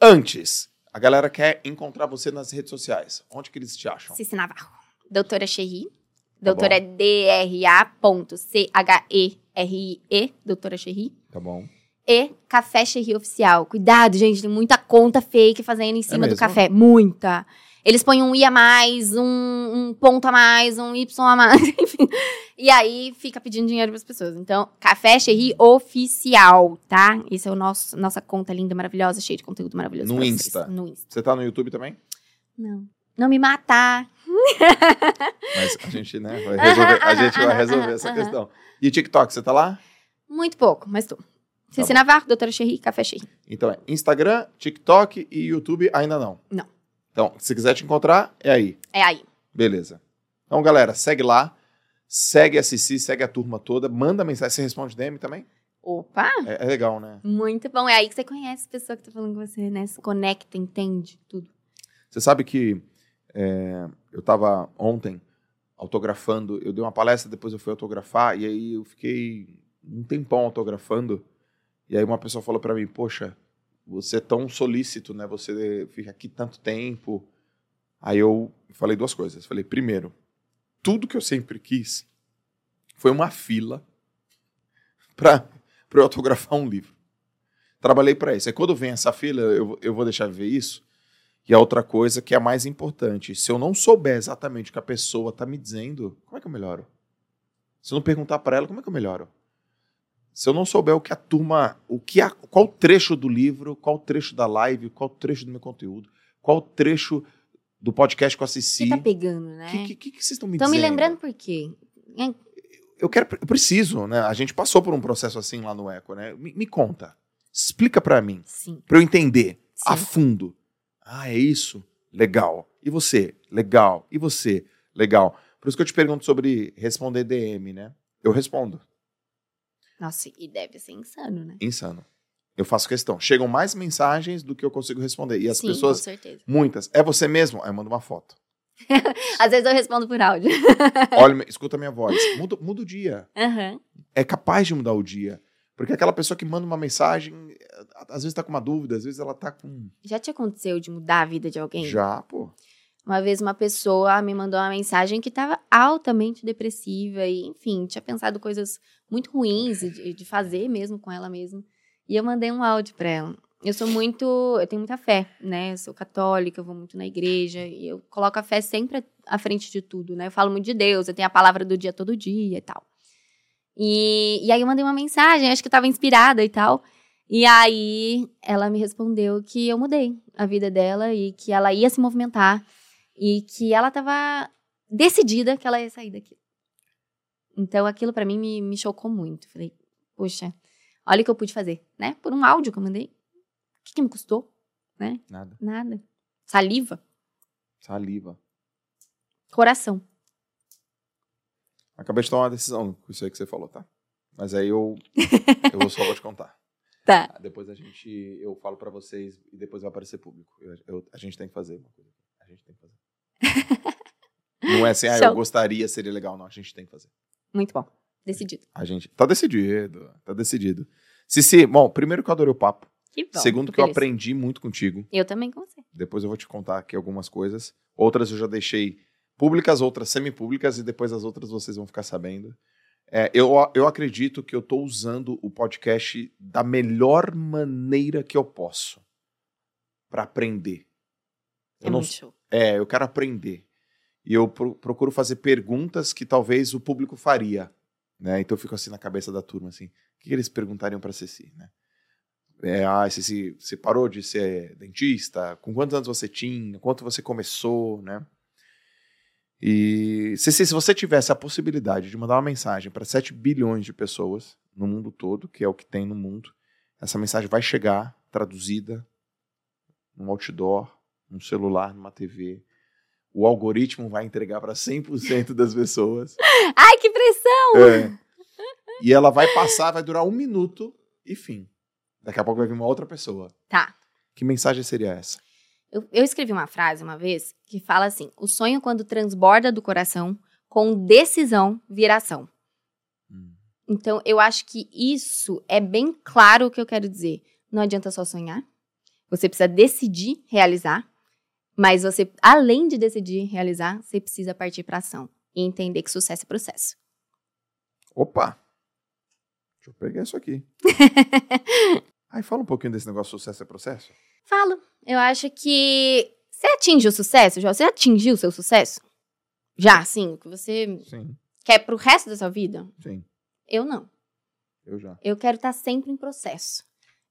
Antes, a galera quer encontrar você nas redes sociais. Onde que eles te acham? Cici Navarro. Doutora Cherry. Tá Doutora D-R-A.C-H-E-R-I-E. Doutora Cherry. Tá bom. E Café Cherry Oficial. Cuidado, gente, tem muita conta fake fazendo em cima do mesmo? café. Muita. Eles põem um I a mais, um, um ponto a mais, um Y a mais, enfim. E aí fica pedindo dinheiro pras pessoas. Então, Café Cherry Oficial, tá? Esse é o nosso nossa conta linda, maravilhosa, cheia de conteúdo maravilhoso. No. Insta? No Insta. Você tá no YouTube também? Não. Não me matar. Mas a gente, né, vai resolver, a gente vai resolver essa questão. E TikTok, você tá lá? Muito pouco, mas tô. Cici Navarro, doutora Cherry, Café Cherry. Então é Instagram, TikTok e YouTube ainda não. Não. Então, se quiser te encontrar, é aí. É aí. Beleza. Então, galera, segue lá. Segue a Cici, segue a turma toda. Manda mensagem. Você responde DM também? Opa! É, é legal, né? Muito bom. É aí que você conhece a pessoa que tá falando com você, né? Se conecta, entende tudo. Você sabe que é, eu tava ontem autografando, eu dei uma palestra, depois eu fui autografar, e aí eu fiquei um tempão autografando, e aí uma pessoa falou para mim, poxa, você é tão solícito, né? Você fica aqui tanto tempo. Aí eu falei duas coisas. Falei, primeiro, tudo que eu sempre quis foi uma fila para eu autografar um livro. Trabalhei para isso. Aí quando vem essa fila, eu, eu vou deixar de ver isso. E a outra coisa que é a mais importante, se eu não souber exatamente o que a pessoa está me dizendo, como é que eu melhoro? Se eu não perguntar para ela, como é que eu melhoro? Se eu não souber o que a turma, o que a, qual trecho do livro, qual trecho da live, qual trecho do meu conteúdo, qual trecho do podcast com a Cici. Você tá pegando, né? O que, que, que, vocês estão me Estão dizendo? me lembrando por quê? Eu quero, eu preciso, né? A gente passou por um processo assim lá no Eco, né? Me, me conta, explica para mim, para eu entender Sim. a fundo. Ah, é isso? Legal. E você? Legal. E você? Legal. Por isso que eu te pergunto sobre responder DM, né? Eu respondo. Nossa, e deve ser insano, né? Insano. Eu faço questão. Chegam mais mensagens do que eu consigo responder. E as Sim, pessoas, com certeza. muitas, é você mesmo? Aí eu mando uma foto. Às vezes eu respondo por áudio. Olha, escuta a minha voz. Muda, muda o dia. Aham. É capaz de mudar o dia. Porque aquela pessoa que manda uma mensagem, às vezes tá com uma dúvida, às vezes ela tá com. Já te aconteceu de mudar a vida de alguém? Já, pô. Uma vez uma pessoa me mandou uma mensagem que estava altamente depressiva e, enfim, tinha pensado coisas muito ruins de, de fazer mesmo com ela mesma. E eu mandei um áudio para ela. Eu sou muito, eu tenho muita fé, né? Eu sou católica, eu vou muito na igreja e eu coloco a fé sempre à frente de tudo, né? Eu falo muito de Deus, eu tenho a palavra do dia todo dia e tal. E, e aí eu mandei uma mensagem, acho que eu tava inspirada e tal. E aí ela me respondeu que eu mudei a vida dela e que ela ia se movimentar e que ela tava decidida que ela ia sair daqui. Então aquilo pra mim me, me chocou muito. Falei, poxa, olha o que eu pude fazer, né? Por um áudio que eu mandei. O que, que me custou? Né? Nada. Nada. Saliva, Saliva. coração. Acabei de tomar uma decisão com isso aí que você falou, tá? Mas aí eu, eu vou só vou te contar. Tá. Ah, Depois a gente, eu falo pra vocês e depois vai aparecer público. Eu- eu- a gente tem que fazer uma coisa. A gente tem que fazer. Não é assim, ah, eu gostaria, seria legal. Não, a gente tem que fazer. Muito bom. Decidido. A gente. Tá decidido, tá decidido. Cici, bom, primeiro que eu adorei o papo. Que bom. Segundo que eu aprendi muito contigo. Eu também com você. Depois eu vou te contar aqui algumas coisas. Outras eu já deixei públicas, outras semipúblicas, e depois as outras vocês vão ficar sabendo. É, eu, eu acredito que eu tô usando o podcast da melhor maneira que eu posso para aprender. É Eu não muito show. É, eu quero aprender. E eu pro- procuro fazer perguntas que talvez o público faria. Né? Então eu fico assim na cabeça da turma, assim. O que, eles perguntariam para Ceci, né? É, ah, Ceci, você parou de ser dentista? Com quantos anos você tinha? Quanto você começou, né? E, Ceci, se você tivesse a possibilidade de mandar uma mensagem para 7 bilhões de pessoas no mundo todo, que é o que tem no mundo, essa mensagem vai chegar traduzida num outdoor, num celular, numa TV. O algoritmo vai entregar para 100% das pessoas. Ai, que pressão! É. E ela vai passar, vai durar um minuto e fim. Daqui a pouco vai vir uma outra pessoa. Tá. Que mensagem seria essa? Eu, eu escrevi uma frase uma vez que fala assim: o sonho, quando transborda do coração, com decisão, vira ação. Hum. Então, eu acho que isso é bem claro o que eu quero dizer. Não adianta só sonhar. Você precisa decidir realizar. Mas você, além de decidir realizar, você precisa partir para ação. E entender que sucesso é processo. Opa! Deixa eu pegar isso aqui. Aí fala um pouquinho desse negócio sucesso é processo. Falo. Eu acho que você atinge o sucesso, já? Você atingiu o seu sucesso? Já, sim. O que você Sim, quer pro resto da sua vida? sim. Eu não. Eu já. Eu quero estar sempre em processo.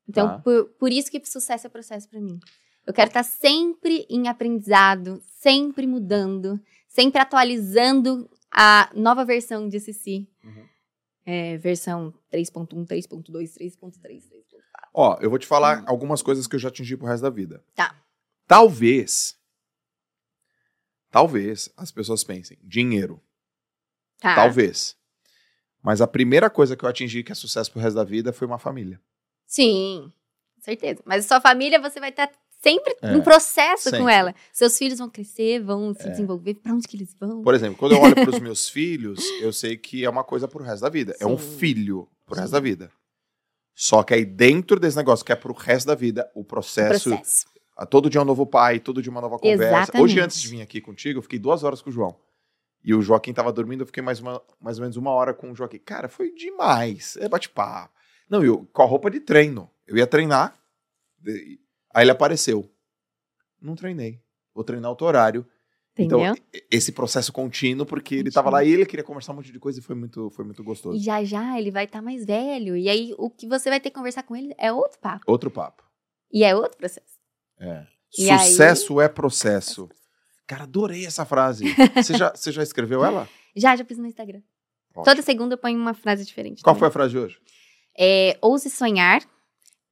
Então, Tá. por, por isso que sucesso é processo pra mim. Eu quero estar sempre em aprendizado, sempre mudando, sempre atualizando a nova versão de CC. Uhum. É, versão 3.1, 3.2, 3.3, 3.4. Ó, eu vou te falar algumas coisas que eu já atingi pro resto da vida. Tá. Talvez. Talvez as pessoas pensem, dinheiro. Tá. Talvez. Mas a primeira coisa que eu atingi que é sucesso pro resto da vida foi uma família. Sim, com certeza. Mas a sua família, você vai estar sempre É, em processo sempre. com ela. Seus filhos vão crescer, vão se É. desenvolver. Pra onde que eles vão? Por exemplo, quando eu olho pros meus filhos, eu sei que é uma coisa pro resto da vida. É um Sim. filho pro resto Sim. da vida. Só que aí dentro desse negócio que é pro resto da vida, o processo, processo. a todo dia um novo pai, todo dia uma nova conversa. Exatamente. Hoje, antes de vir aqui contigo, eu fiquei duas horas com o João. E o Joaquim tava dormindo, eu fiquei mais, uma, mais ou menos uma hora com o Joaquim. Cara, foi demais. É bate-papo. Não, eu com a roupa de treino. Eu ia treinar, aí ele apareceu. Não treinei. Vou treinar outro horário. Entendeu? Então, esse processo contínuo, porque ele Contínuo. tava lá e ele queria conversar um monte de coisa e foi muito, foi muito gostoso. E já já ele vai estar mais velho. E aí o que você vai ter que conversar com ele é outro papo. Outro papo. E é outro processo. É. E aí- Sucesso é processo. Cara, adorei essa frase. Você já, você já escreveu ela? Já, já fiz no Instagram. Ótimo. Toda segunda eu ponho uma frase diferente. Qual também. foi a frase de hoje? É, ouse sonhar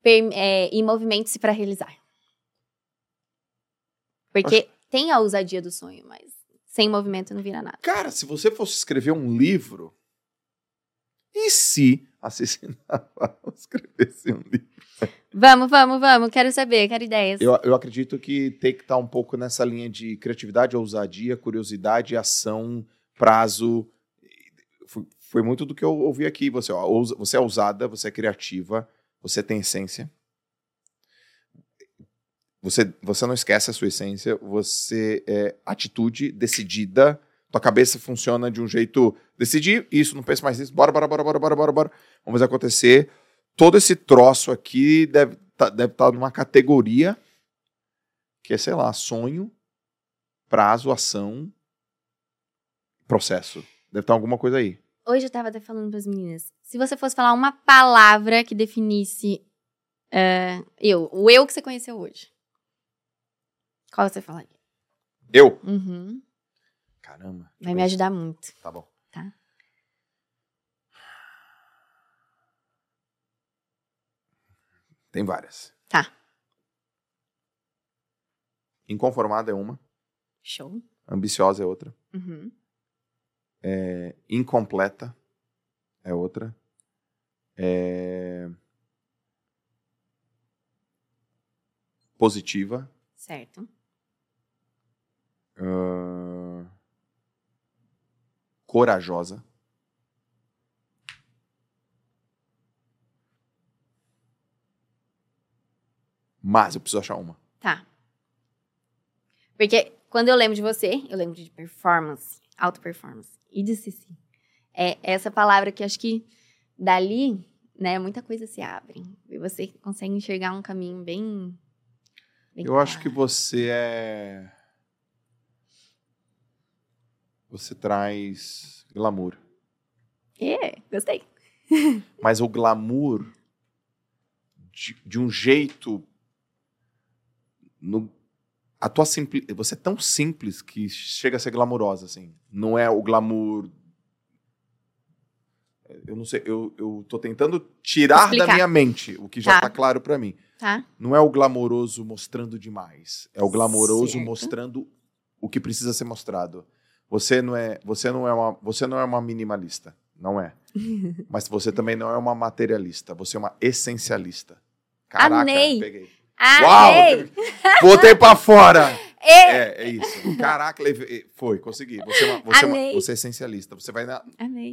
é, e movimente-se para realizar. Porque tem a ousadia do sonho, mas sem movimento não vira nada. Cara, se você fosse escrever um livro, e se a Cecília Navarro escrevesse um livro? Vamos, vamos, vamos. Quero saber, quero ideias. Eu, eu acredito que tem que estar um pouco nessa linha de criatividade, ousadia, curiosidade, ação, prazo. Foi, foi muito do que eu ouvi aqui. Você, ó, você é ousada, você é criativa, você tem essência. Você, você não esquece a sua essência, você é atitude decidida, tua cabeça funciona de um jeito. Decidi isso, não penso mais nisso, bora, bora, bora, bora, bora, bora, bora. Vamos acontecer. Todo esse troço aqui deve estar deve tá numa categoria que é, sei lá, sonho, prazo, ação, processo. Deve estar alguma coisa aí. Hoje eu tava até falando para as meninas. Se você fosse falar uma palavra que definisse é, eu, o eu que você conheceu hoje, qual você falaria? Eu? Uhum. Caramba. Vai me ajudar muito. Tá bom. Tá. Tem várias. Tá. Inconformada é uma, Show. ambiciosa é outra, Uhum. É, incompleta é outra, é, positiva, Certo. ahn, corajosa, mas eu preciso achar uma. Tá. Porque quando eu lembro de você, eu lembro de performance, auto performance e de Cici. É essa palavra que acho que dali, né, muita coisa se abre. E você consegue enxergar um caminho bem. bem Eu acho que claro. você é. Você traz glamour. É, gostei. Mas o glamour de, de um jeito. No, a tua simpli, Você é tão simples que chega a ser glamourosa, assim. Não é o glamour. Eu não sei, eu, eu tô tentando tirar da Explicar. minha mente o que já Tá. tá claro pra mim. Tá? Não é o glamouroso mostrando demais. É o glamouroso Certo. mostrando o que precisa ser mostrado. Você não é, você não é uma, você não é uma minimalista, não é. Mas você também não é uma materialista, você é uma essencialista. Caraca, Amei. peguei. Amei! Botei pra fora. É, é isso. Caraca, foi, consegui. Você é, uma, você, é uma- você é essencialista. Você vai na-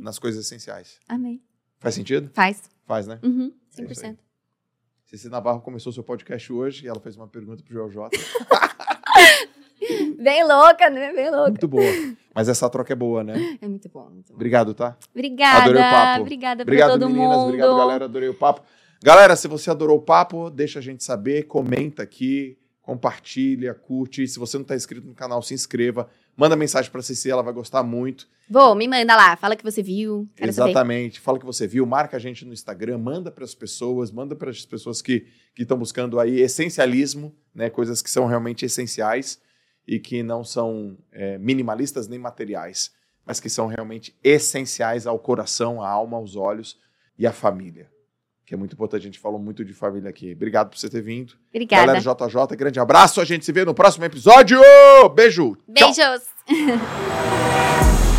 nas coisas essenciais. Amei. Faz sentido? Faz. Faz, né? Uhum. É isso aí. 100%. Cici Navarro começou seu podcast hoje e ela fez uma pergunta pro Joel J. Bem louca, né? Bem louca. Muito boa. Mas essa troca é boa, né? É muito bom, muito bom. Obrigado, tá? Obrigada. Adorei o papo. Obrigada Obrigado, pra todo meninas. mundo. Obrigado, galera. Adorei o papo. Galera, se você adorou o papo, deixa a gente saber, comenta aqui, compartilha, curte. Se você não está inscrito no canal, se inscreva. Manda mensagem para Ceci, ela vai gostar muito. Vou, me manda lá. Fala que você viu. Quero saber. Exatamente. Fala que você viu, marca a gente no Instagram, manda para as pessoas, manda para as pessoas que estão buscando aí essencialismo, né, coisas que são realmente essenciais. e que não são é, minimalistas nem materiais, mas que são realmente essenciais ao coração, à alma, aos olhos e à família. Que é muito importante, a gente falou muito de família aqui. Obrigado por você ter vindo. Obrigada. Galera JJ, grande abraço. A gente se vê no próximo episódio. Beijo. Beijos!